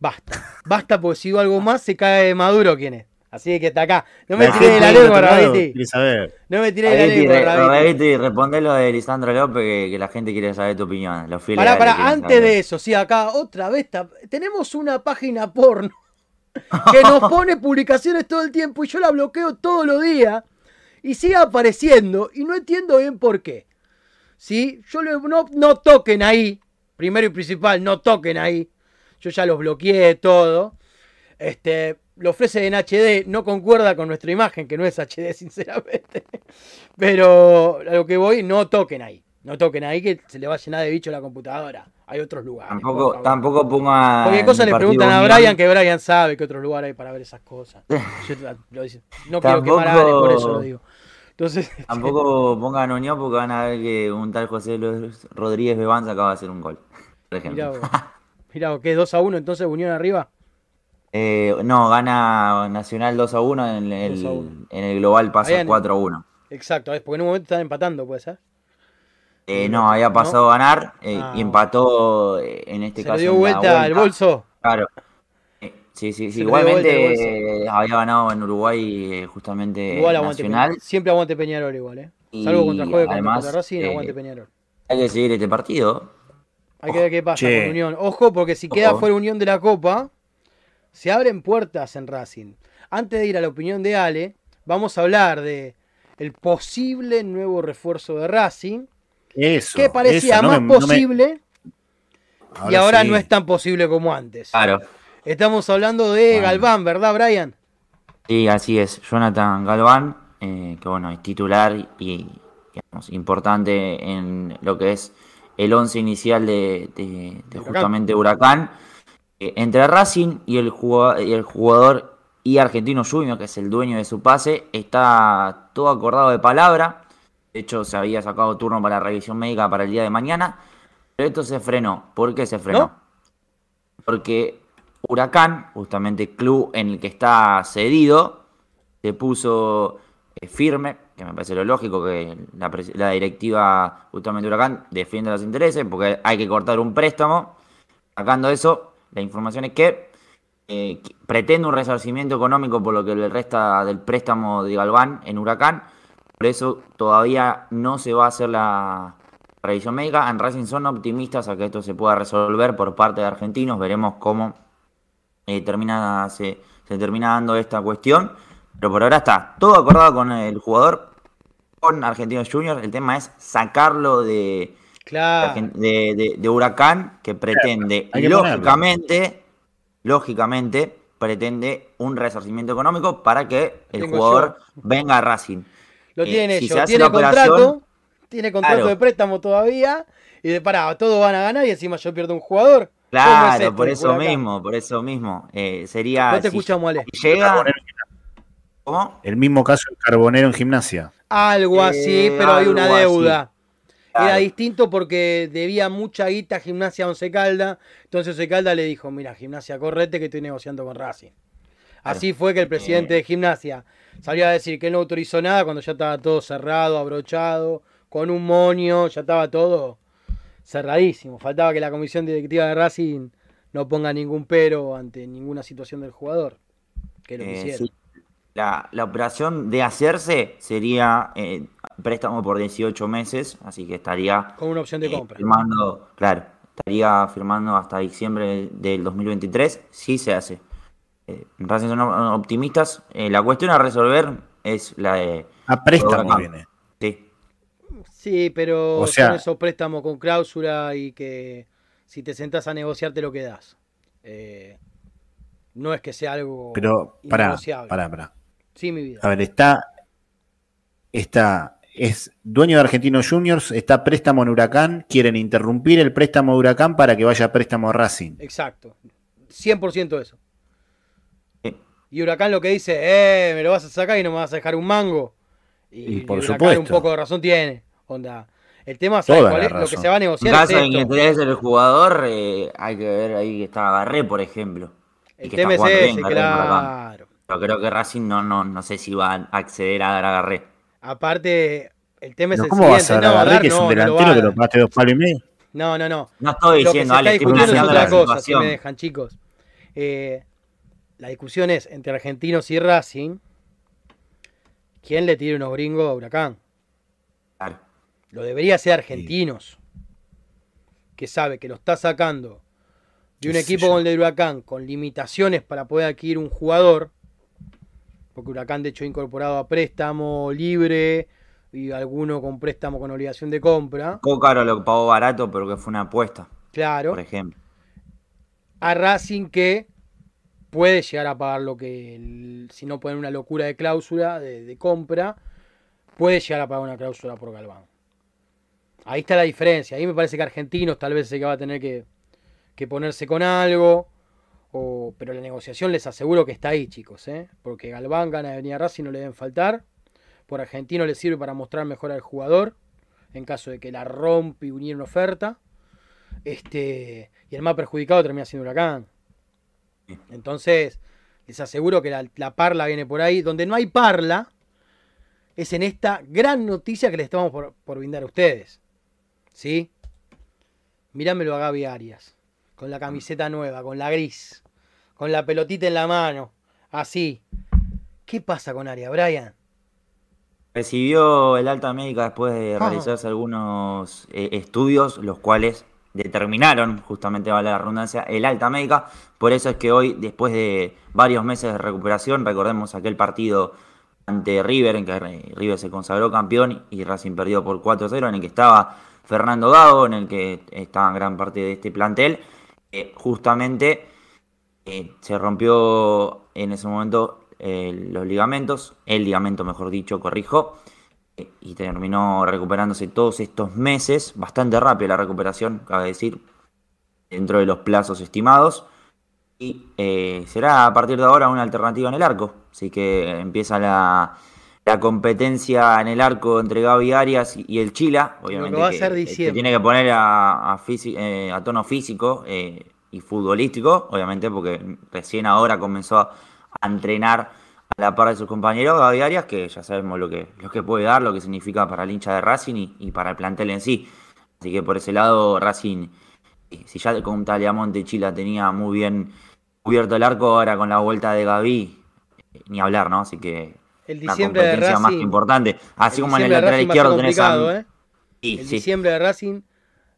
basta, basta porque si digo algo más se cae de Maduro quién es. Así que está acá. No me tiré de la lengua, Rabiti. No me tiré de la lengua, Rabiti. Rabiti, responde lo de Lisandro López, que, que la gente quiere saber tu opinión. Los fieles Pará, pará, antes saber. de eso, sí, acá otra vez tenemos una página porno que nos pone publicaciones todo el tiempo y yo la bloqueo todos los días y sigue apareciendo y no entiendo bien por qué. ¿Sí? Yo le- no, no toquen ahí, primero y principal, no toquen ahí. Yo ya los bloqueé todo. Este, lo ofrece en HD, no concuerda con nuestra imagen, que no es HD, sinceramente. Pero a lo que voy, no toquen ahí. No toquen ahí que se le va a llenar de bicho la computadora. Hay otros lugares. Tampoco, tampoco ponga. Cualquier cosa le preguntan a. Brian, que Brian sabe que otro lugar hay para ver esas cosas. Yo lo dice- no quiero quemar a Ale, por eso lo digo. Entonces, Tampoco pongan Unión porque van a ver que un tal José Luis Rodríguez Bebanza acaba de hacer un gol. Por ejemplo. mirá vos, mirá ¿qué? ¿2 a 1 entonces Unión arriba? Eh, no, gana Nacional 2 a 1 en el, 2 a 1. en el global pasa Habían- 4 a 1. Exacto, es porque en un momento están empatando, puede ser. Eh, no, había pasado a ganar eh, Ah. y empató eh, en este Se caso. le dio vuelta al bolso. Claro. Eh, sí, sí, sí. Igualmente había ganado en Uruguay eh, justamente Igual aguante Nacional. Peñarol. Siempre aguante Peñarol igual, ¿eh? Y Salvo contra juegue contra, además, contra Racing, aguante Peñarol. Hay que seguir este partido. Hay que ver qué pasa Che. con Unión. Ojo, porque si queda Ojo. fuera Unión de la Copa, se abren puertas en Racing. Antes de ir a la opinión de Ale, vamos a hablar de el posible nuevo refuerzo de Racing, Eso. que parecía eso, no más me- no me- posible y ahora sí. no es tan posible como antes. Claro. Estamos hablando de Bueno. Galván, ¿verdad, Brian? Sí, así es. Jonathan Galván, eh, que bueno, es titular y digamos, importante en lo que es el once inicial de, de- de Huracán. justamente Huracán. Eh, entre Racing y el, jugador, y el jugador y Argentino Junior, que es el dueño de su pase, está todo acordado de palabra. De hecho, se había sacado turno para la revisión médica para el día de mañana. Pero esto se frenó. ¿Por qué se frenó? ¿No? Porque Huracán, justamente el club en el que está cedido, se puso eh, firme, que me parece lo lógico, que la, directiva justamente Huracán defiende los intereses, porque hay que cortar un préstamo. Sacando eso, la información es que eh, pretende un resarcimiento económico por lo que le resta del préstamo de Galván en Huracán. Por eso todavía no se va a hacer la revisión médica. En Racing son optimistas a que esto se pueda resolver por parte de argentinos. Veremos cómo eh, termina, se, se termina dando esta cuestión. Pero por ahora está todo acordado con el jugador, con Argentinos Juniors. El tema es sacarlo de, Claro. de, de- de Huracán, que pretende, que lógicamente, lógicamente, pretende un resarcimiento económico para que el Tengo jugador venga a Racing. Lo Eh, tiene si ellos. tiene contrato. Tiene contrato Claro. de préstamo todavía. Y de pará, todos van a ganar y encima yo pierdo un jugador. ¿Cómo es Claro, esto, por eso mismo, por eso mismo. Eh, sería. No te si- escuchamos, Ale. si llega. ¿Cómo? El mismo caso del Carbonero en gimnasia. Algo así, Eh, pero hay una así. deuda. Era Claro. distinto porque debía mucha guita a Gimnasia a Once Calda. Entonces Once Calda le dijo, mira, Gimnasia, correte que estoy negociando con Racing. Así fue que el presidente Eh. de Gimnasia salió a decir que no autorizó nada cuando ya estaba todo cerrado, abrochado, con un moño, ya estaba todo cerradísimo. Faltaba que la comisión directiva de Racing no ponga ningún pero ante ninguna situación del jugador. Que lo Eh, hicieron. sí. La, la operación de hacerse sería eh, préstamo por 18 meses, así que estaría Con una opción de eh, compra. firmando, claro, estaría firmando hasta diciembre del 2023, si se hace. Eh, Racing son optimistas. Eh, la cuestión a resolver es la de. A préstamo viene. Sí, Sí, pero O sea- son esos préstamos con cláusula y que si te sentás a negociar te lo quedás. Eh, no es que sea algo Pero, pará, pará, pará. Sí, mi vida. A ver, está. Está. Es dueño de Argentinos Juniors, está préstamo en Huracán, quieren interrumpir el préstamo de Huracán para que vaya a préstamo a Racing. Exacto. 100% eso. Y Huracán lo que dice, eh, me lo vas a sacar y no me vas a dejar un mango. Y, Y por Huracán supuesto. un poco de razón tiene. Onda. El tema, ¿sabes Toda cuál es? Lo que se va a En negociar caso es esto. interese el jugador, eh, hay que ver ahí que está Garré, por ejemplo. El tema es ese, en claro. Pero creo que Racing no, no, no sé si va a acceder a Garré. Aparte, el tema es el ¿Cómo vas a siguiente. dar No, a Garré, dar que es no, un no delantero que lo pagaste dos palos y medio? No, no, no. No estoy Lo que se diciendo, está Ale, estoy discutiendo es planteando otra la cosa, si me dejan, chicos. Eh, la discusión es entre argentinos y Racing. ¿Quién le tira unos gringos a Huracán? Claro. Lo debería ser argentinos. Que sabe que lo está sacando de un equipo yo. con el de Huracán con limitaciones para poder adquirir un jugador. Porque Huracán, de hecho, ha incorporado a préstamo libre y alguno con préstamo con obligación de compra. Poco caro lo pagó barato, pero que fue una apuesta, Claro. por ejemplo. a Racing que puede llegar a pagar lo que, el- si no ponen una locura de cláusula de, de compra, puede llegar a pagar una cláusula por Galván. Ahí está la diferencia. Ahí me parece que Argentinos tal vez se que va a tener que, que ponerse con algo. O- pero la negociación les aseguro que está ahí, chicos. ¿eh? Porque Galván gana de venir a Racing, no le deben faltar. Por Argentino le sirve para mostrar mejor al jugador. En caso de que la rompe y uniera una oferta. Este, y el más perjudicado termina siendo Huracán. Entonces, les aseguro que la, la parla viene por ahí. Donde no hay parla es en esta gran noticia que les estamos por, por brindar a ustedes. ¿Sí? Mirámelo a Gaby Arias. Con la camiseta nueva, con la gris. Con la pelotita en la mano. Así. ¿Qué pasa con Arias, Brian? Recibió el alta médica después de Ajá. realizarse algunos eh, estudios, los cuales determinaron, justamente vale la redundancia, el alta médica. Por eso es que hoy, después de varios meses de recuperación, recordemos aquel partido ante River, en que River se consagró campeón y Racing perdió por 4-0, en el que estaba Fernando Gago, en el que estaba gran parte de este plantel. Eh, justamente eh, se rompió en ese momento eh, los ligamentos, el ligamento mejor dicho, corrijo, y terminó recuperándose todos estos meses, bastante rápida la recuperación, cabe decir, dentro de los plazos estimados, y será a partir de ahora una alternativa en el arco, así que empieza la, la competencia en el arco entre Gaby Arias y, el Chila, obviamente va a que- ser que diciembre. tiene que poner a, eh, a tono físico eh, y futbolístico, obviamente porque recién ahora comenzó a, a entrenar a la par de sus compañeros Gaby Arias, que ya sabemos lo que, lo que puede dar, lo que significa para el hincha de Racing y, y para el plantel en sí. Así que por ese lado Racing, eh, si ya con Taliamonte Chila tenía muy bien cubierto el arco ahora con la vuelta de Gaby, ni hablar, ¿no? Así que El diciembre de competencia más que Racing. importante. Así como en el de lateral izquierdo tenés a... ¿eh? Sí, El sí. diciembre de Racing.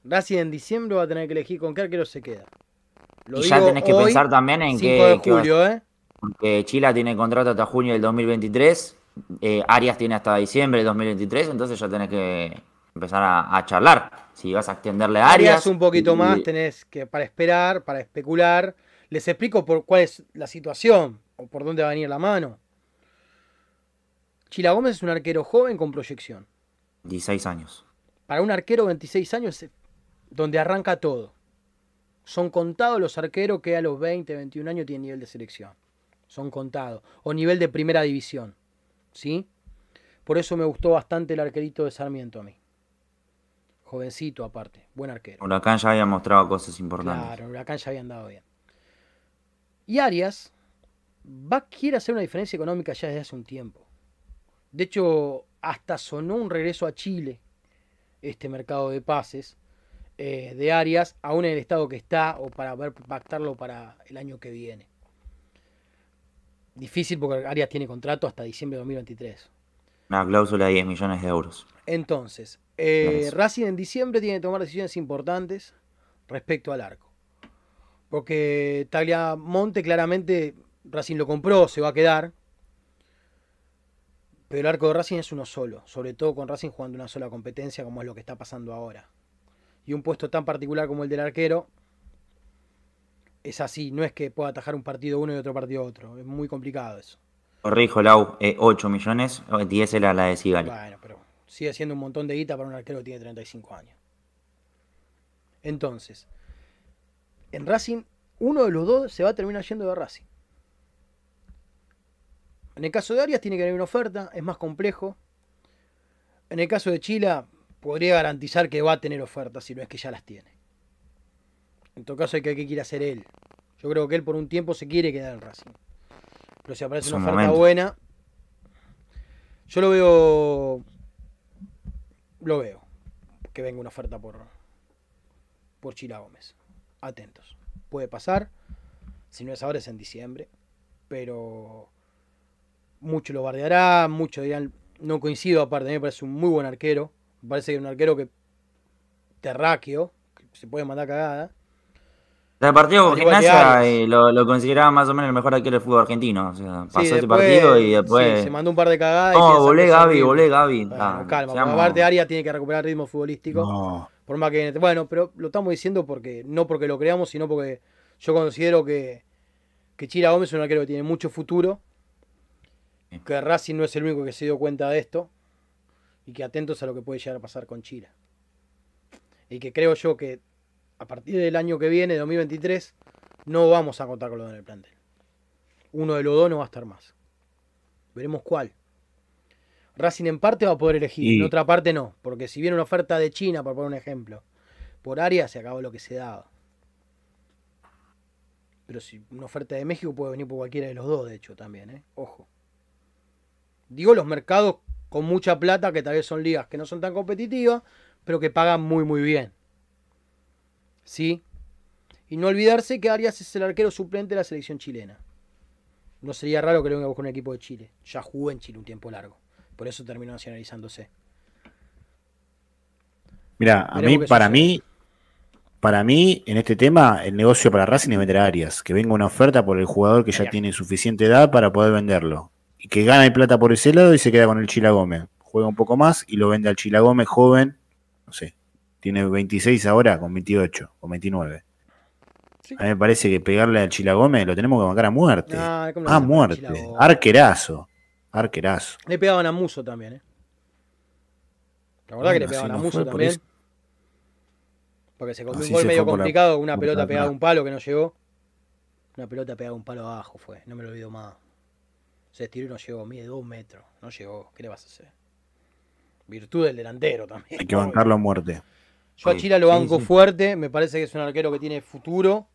Racing en diciembre va a tener que elegir con qué arquero se queda. Lo Y ya tenés que hoy, pensar también en 5 que, de que va- julio, ¿eh? porque Chila tiene contrato hasta junio del 2023, eh, Arias tiene hasta diciembre del 2023, entonces ya tenés que empezar a, a charlar. Si vas a extenderle a Arias. Arias un poquito y- más tenés que para esperar, para especular. Les explico por cuál es la situación o por dónde va a venir la mano. Chila Gómez es un arquero joven con proyección. 16 años. Para un arquero de 26 años es donde arranca todo. Son contados los arqueros que a los 20, 21 años tienen nivel de selección. Son contados. O nivel de primera división. ¿Sí? Por eso me gustó bastante el arquerito de Sarmiento a mí. Jovencito aparte. Buen arquero. Huracán ya había mostrado cosas importantes. Claro, Huracán ya había andado bien. Y Arias va, quiere hacer una diferencia económica ya desde hace un tiempo. De hecho, hasta sonó un regreso a Chile, este mercado de pases, eh, de Arias, aún en el estado que está, o para ver pactarlo para el año que viene. Difícil porque Arias tiene contrato hasta diciembre de 2023. Una cláusula de 10 millones de euros. Entonces, eh. Racing en diciembre tiene que tomar decisiones importantes respecto al arco. Porque Tagliamonte claramente Racing lo compró, se va a quedar. Pero el arco de Racing es uno solo, sobre todo con Racing jugando una sola competencia como es lo que está pasando ahora. Y un puesto tan particular como el del arquero es así, no es que pueda atajar un partido uno y otro partido otro, es muy complicado eso. Corrijo, Lau, eh, 8 millones, eh, 10 era la de Sigali. Bueno, pero sigue siendo un montón de guita para un arquero que tiene 35 años. Entonces, en Racing, uno de los dos se va a terminar yendo de Racing. En el caso de Arias tiene que haber una oferta, es más complejo. En el caso de Chila, podría garantizar que va a tener ofertas, si no es que ya las tiene. En todo caso, hay que ver qué quiere hacer él. Yo creo que él por un tiempo se quiere quedar en Racing. Pero si aparece Es una un oferta momento. buena, yo lo veo. Lo veo. Que venga una oferta por. Por Chila Gómez. Atentos. Puede pasar. Si no es ahora, es en diciembre. Pero. Mucho lo bardeará. Muchos dirán. No coincido, aparte. A mí me parece un muy buen arquero. Me parece que es un arquero que. Terráqueo. Que se puede mandar cagada. El partido con Gimnasia eh, lo, lo consideraba más o menos el mejor arquero del fútbol argentino. O sea, pasó Sí, ese partido y después. sí, se mandó un par de cagadas. No, volé Gaby, volé Gaby. Bueno, Ah, calma, porque aparte Arias tiene que recuperar ritmo futbolístico. No, Por más que. Bueno, pero lo estamos diciendo porque no porque lo creamos, sino porque yo considero que, que Chira Gómez es un arquero que tiene mucho futuro. Que Racing no es el único que se dio cuenta de esto. Y que atentos a lo que puede llegar a pasar con Chira. Y que creo yo que a partir del año que viene, 2023, no vamos a contar con los dos en el plantel. Uno de los dos no va a estar más. Veremos cuál. Racing en parte va a poder elegir, Y- en otra parte no. Porque si viene una oferta de China, por poner un ejemplo, por área se acabó lo que se daba. Pero si una oferta de México puede venir por cualquiera de los dos, de hecho, también, ¿eh? Ojo. Digo los mercados con mucha plata, que tal vez son ligas que no son tan competitivas, pero que pagan muy, muy bien. ¿Sí? Y no olvidarse que Arias es el arquero suplente de la selección chilena. No sería raro que lo venga a buscar un equipo de Chile. Ya jugó en Chile un tiempo largo. Por eso terminó nacionalizándose. Mira, a mí, para sucede. mí, para mí, en este tema, el negocio para Racing es vender a Arias, que venga una oferta por el jugador que ya tiene suficiente edad para poder venderlo. Y que gane plata por ese lado y se queda con el Chila Gómez. Juega un poco más y lo vende al Chila Gómez joven, no sé, tiene 26 ahora con 28 o 29. Sí. A mí me parece que pegarle al Chila Gómez lo tenemos que bancar a muerte. Nah, ¿cómo a muerte. Arquerazo. Arquerazo. Le pegaban a Muso también, ¿eh? La verdad que le pegaban a no Muso fue también. Porque se comió un gol medio la- complicado, una pelota pegada a un palo que no llegó. Una pelota pegada a un palo abajo fue, no me lo olvido más. Se estiró y no llegó, mide dos metros, no llegó, ¿qué le vas a hacer? Virtud del delantero también. Hay que bancarlo a muerte. Yo a Chila lo sí, banco sí. fuerte, me parece que es un arquero que tiene futuro,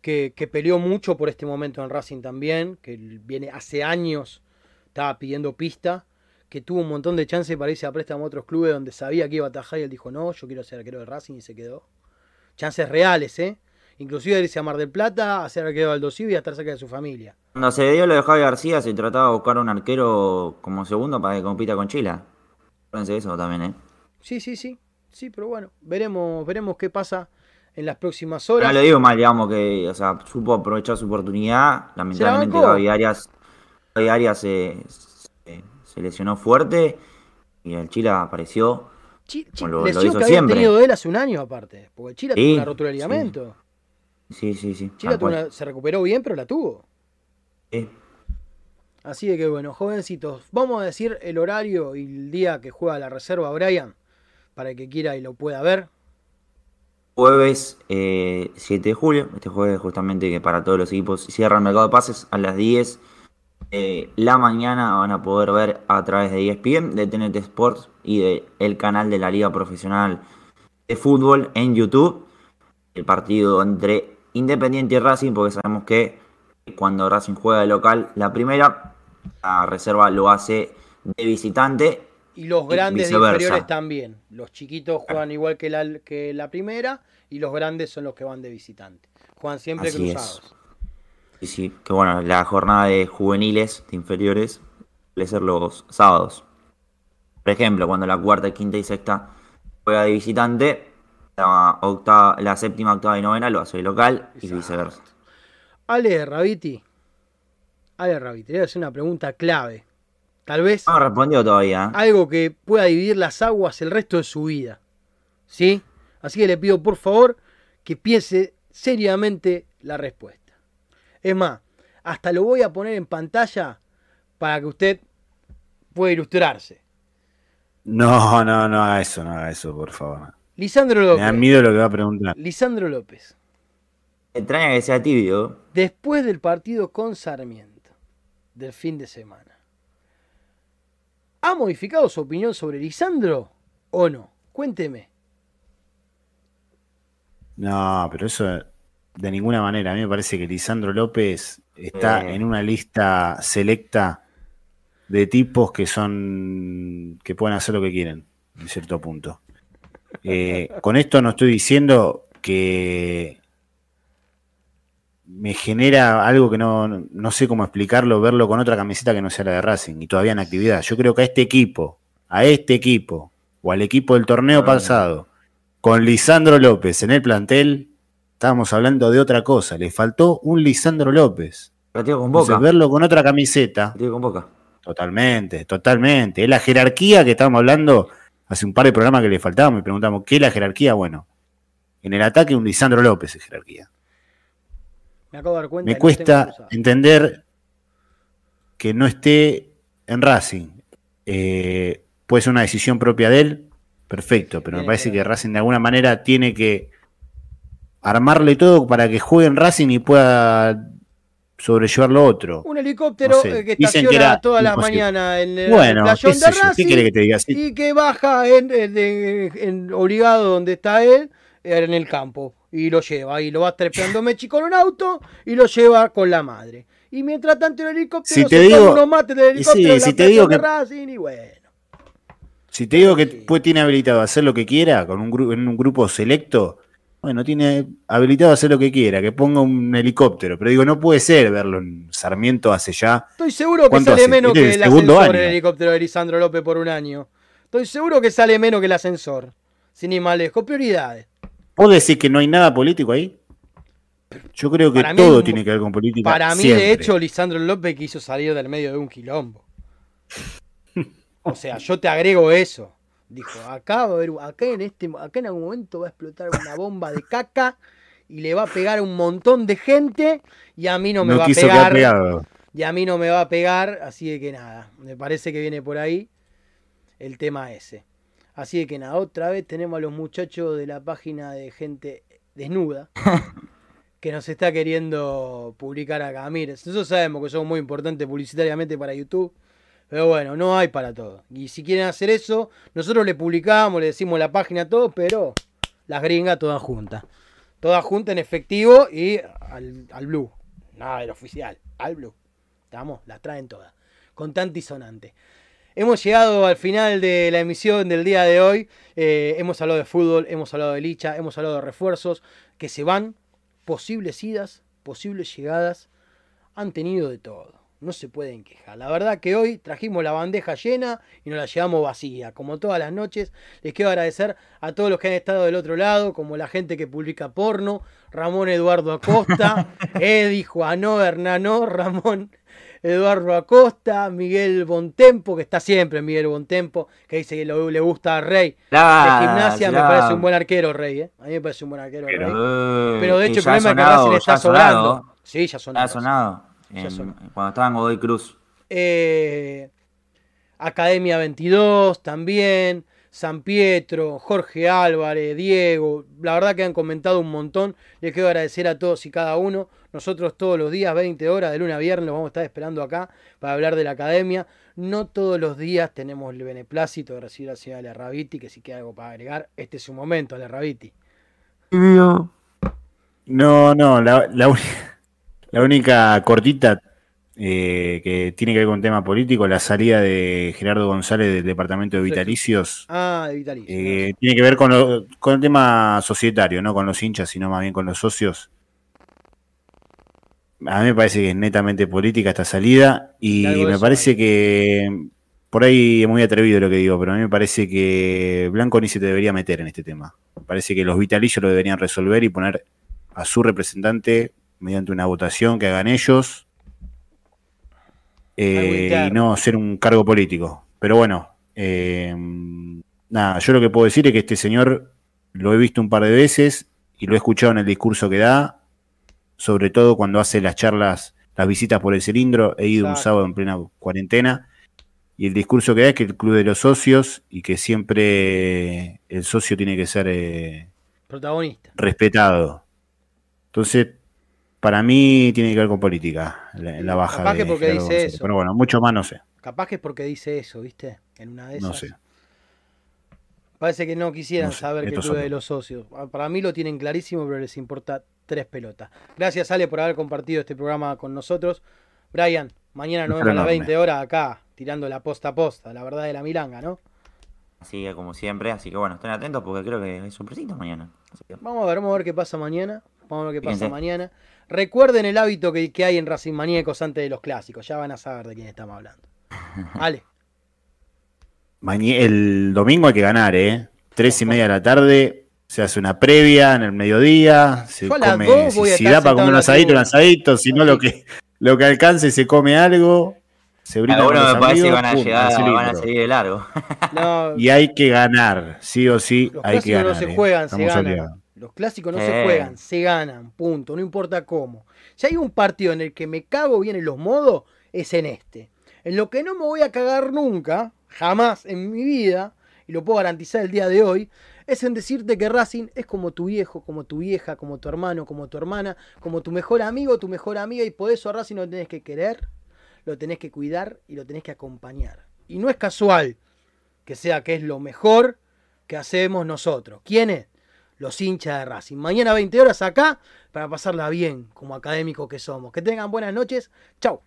que, que peleó mucho por este momento en Racing también, que viene hace años, estaba pidiendo pista, que tuvo un montón de chances para irse a préstamo a otros clubes donde sabía que iba a atajar y él dijo no, yo quiero ser arquero de Racing y se quedó. Chances reales, ¿eh? Inclusive irse a Mar del Plata, hacer arquero Aldo Civi y a estar cerca de su familia. Cuando se dio lo de Javi García, se trataba de buscar un arquero como segundo para que compita con Chila. Acuérdense de eso también, ¿eh? Sí, sí, sí. Sí, pero bueno, veremos, veremos qué pasa en las próximas horas. No lo digo mal, digamos que, o sea, supo aprovechar su oportunidad. Lamentablemente bancó. Gaby Arias, Gaby Arias se, se- se lesionó fuerte y el Chila apareció. Chi- Como lo- lo hizo que había siempre. tenido él hace un año aparte, porque Chila Sí, tuvo una rotura de ligamento. Sí, sí, sí. Cual. una- se recuperó bien, pero la tuvo. Sí. Así de que bueno, jovencitos, vamos a decir el horario y el día que juega la reserva Brian, para el que quiera y lo pueda ver. Jueves eh, 7 de julio, este jueves justamente que para todos los equipos cierra el mercado de pases a las 10 eh, la mañana van a poder ver a través de ESPN, de TNT Sports y de el canal de la Liga Profesional de Fútbol en YouTube el partido entre Independiente y Racing porque sabemos que cuando Racing juega de local la primera, la reserva lo hace de visitante Y los Y grandes de viceversa. inferiores también. Los chiquitos juegan igual que la, que la primera y los grandes son los que van de visitante. Juegan siempre Así es. cruzados. Sí, sí, que bueno, la jornada de juveniles, de inferiores, suele ser los sábados. Por ejemplo, cuando la cuarta, quinta y sexta juega de visitante, la, octava, la séptima, octava y novena lo hace de local y viceversa. Ale Rabiti. Ale Rabiti, le voy a hacer una pregunta clave. Tal vez No respondió todavía. ¿eh? algo que pueda dividir las aguas el resto de su vida. ¿Sí? Así que le pido por favor que piense seriamente la respuesta. Es más, hasta lo voy a poner en pantalla para que usted pueda ilustrarse. No, no, no haga eso, no haga eso, por favor. Lisandro Me da López. miedo lo que va a preguntar. Lisandro López. Extraña que sea tibio. Después del partido con Sarmiento del fin de semana, ¿ha modificado su opinión sobre Lisandro o no? Cuénteme. No, pero eso de ninguna manera. A mí me parece que Lisandro López está Eh. en una lista selecta de tipos que son que pueden hacer lo que quieren, en cierto punto. Eh, con esto no estoy diciendo que me genera algo que no, no sé cómo explicarlo, verlo con otra camiseta que no sea la de Racing y todavía en actividad. Yo creo que a este equipo, a este equipo o al equipo del torneo pasado, con Lisandro López en el plantel, estábamos hablando de otra cosa. Le faltó un Lisandro López. Con Entonces, Boca. verlo con otra camiseta, con Boca. totalmente, totalmente. Es la jerarquía que estábamos hablando hace un par de programas que le faltábamos y preguntamos, ¿qué es la jerarquía? Bueno, en el ataque un Lisandro López es jerarquía. Me acabo de dar cuenta. Me cuesta entender que no esté en Racing. Eh, puede ser una decisión propia de él, perfecto, pero me parece que Racing de alguna manera tiene que armarle todo para que juegue en Racing y pueda sobrellevar lo otro. Un helicóptero No sé, eh, que dicen estaciona que era todas las mañanas en el Bueno, playón qué de ¿qué Racing quiere que te diga? Sí. y que baja en, en- en- en- obligado donde está él en el campo y lo lleva y lo va trepeando Mechi con un auto y lo lleva con la madre. Y mientras tanto el helicóptero Si se te toma digo- unos mates del helicóptero sí, si te digo de que- Racing y bueno. Si te digo que Sí. pues, tiene habilitado a hacer lo que quiera con un grupo en un grupo selecto, bueno, tiene habilitado a hacer lo que quiera, que ponga un helicóptero, pero digo, no puede ser verlo en Sarmiento hace ya. Estoy seguro que ¿Cuánto sale hace? menos Este es que el ascensor año. el helicóptero de Lisandro López por un año. Estoy seguro que sale menos que el ascensor. Sin ir más lejos. Prioridades. ¿Vos decís que no hay nada político ahí? Yo creo que Para todo tiene que ver con política. Para mí, siempre. de hecho, Lisandro López quiso salir del medio de un quilombo. O sea, yo te agrego eso. Dijo, acá va a haber, acá en este, acá en algún momento va a explotar una bomba de caca y le va a pegar a un montón de gente y a mí no me no va a quiso pegar. Y a mí no me va a pegar, así de que nada. Me parece que viene por ahí el tema ese. Así de que nada, otra vez tenemos a los muchachos de la página de gente desnuda que nos está queriendo publicar acá. Mire, nosotros sabemos que somos muy importantes publicitariamente para YouTube. Pero bueno, no hay para todo. Y si quieren hacer eso, nosotros le publicamos, le decimos la página, todo, pero las gringas todas juntas. Todas juntas en efectivo y al, al blue. Nada del oficial, al blue. ¿Estamos? Las traen todas. Contante y sonante. Hemos llegado al final de la emisión del día de hoy. Eh, hemos hablado de fútbol, hemos hablado de licha, hemos hablado de refuerzos que se van posibles idas, posibles llegadas, han tenido de todo. No se pueden quejar. La verdad que hoy trajimos la bandeja llena y nos la llevamos vacía. Como todas las noches, les quiero agradecer a todos los que han estado del otro lado, como la gente que publica porno, Ramón Eduardo Acosta, Eddie, Juanó, Hernano, Ramón Eduardo Acosta, Miguel Bontempo, que está siempre Miguel Bontempo, que dice que lo- le gusta a Rey. La- de gimnasia me parece un buen arquero, Rey. ¿eh? A mí me parece un buen arquero, Rey. Eh, Pero de hecho el problema es que sonado, Racing está sonado, sobrando. Sí, ya sonó. Ya ha sonado. En- cuando estaba en Godoy Cruz. Eh, Academia 22 también, San Pietro, Jorge Álvarez, Diego, la verdad que han comentado un montón, les quiero agradecer a todos y cada uno, nosotros todos los días, 20 horas, de lunes a viernes, los vamos a estar esperando acá para hablar de la Academia, no todos los días tenemos el beneplácito de recibir a la señora Lerraviti, que si queda algo para agregar, este es su momento, Lerraviti. No, no, la, la uni- la única cortita eh, que tiene que ver con tema político, la salida de Gerardo González del Departamento de. Vitalicios, Ah, de Vitalicio. eh, tiene que ver con, lo- con el tema societario, no con los hinchas, sino más bien con los socios. A mí me parece que es netamente política esta salida y me parece que, por ahí es muy atrevido lo que digo, pero a mí me parece que Blanco ni se te debería meter en este tema. Me parece que los vitalicios lo deberían resolver y poner a su representante mediante una votación que hagan ellos eh, y no ser un cargo político. Pero bueno, eh, nada, yo lo que puedo decir es que este señor lo he visto un par de veces y lo he escuchado en el discurso que da, sobre todo cuando hace las charlas, las visitas por el cilindro. He ido un sábado en plena cuarentena y el discurso que da es que el club de los socios y que siempre el socio tiene que ser eh, Protagonista. respetado. Entonces, para mí tiene que ver con política, la, la baja. Capaz que de porque Gerardo dice González. eso. Pero bueno, mucho más no sé. Capaz que es porque dice eso, ¿viste? En una de esas. No sé. Parece que no quisieran No sé, saber que esto el club de los socios. Ah, Para mí lo tienen clarísimo, pero les importa tres pelotas. Gracias, Ale, por haber compartido este programa con nosotros. Brian, mañana nos vemos a las enorme. 20 horas acá, tirando la posta a posta, la verdad de la milanga, ¿no? Así que como siempre, así que bueno, estén atentos porque creo que hay sorpresitas mañana. Que- Vamos a ver, vamos a ver qué pasa mañana. Vamos a ver qué pasa Fíjense. mañana. Recuerden el hábito que, que hay en Racing Maníacos antes de los clásicos. Ya van a saber de quién estamos hablando. Ale, el domingo hay que ganar, ¿eh? Tres y media de la tarde, se hace una previa en el mediodía, se Yo come, dos si, voy a si estar da para comer un asadito, un asadito, si no lo que, lo que alcance se come algo, se brinda con Algunos los me parece que amigos, van a pum, llegar, van a seguir de largo. no, Y hay que ganar, sí o sí, Los hay que clásicos no ganar. se ¿eh? juegan, se ganan. Los clásicos no se juegan, se ganan, punto, no importa cómo. Si hay un partido en el que me cago bien en los modos, es en este. En lo que no me voy a cagar nunca, jamás en mi vida, y lo puedo garantizar el día de hoy, es en decirte que Racing es como tu viejo, como tu vieja, como tu hermano, como tu hermana, como tu mejor amigo, tu mejor amiga, y por eso a Racing lo tenés que querer, lo tenés que cuidar y lo tenés que acompañar. Y no es casual que sea que es lo mejor que hacemos nosotros. ¿Quiénes? Los hinchas de Racing. Mañana 20 horas acá para pasarla bien como académicos que somos. Que tengan buenas noches. Chau.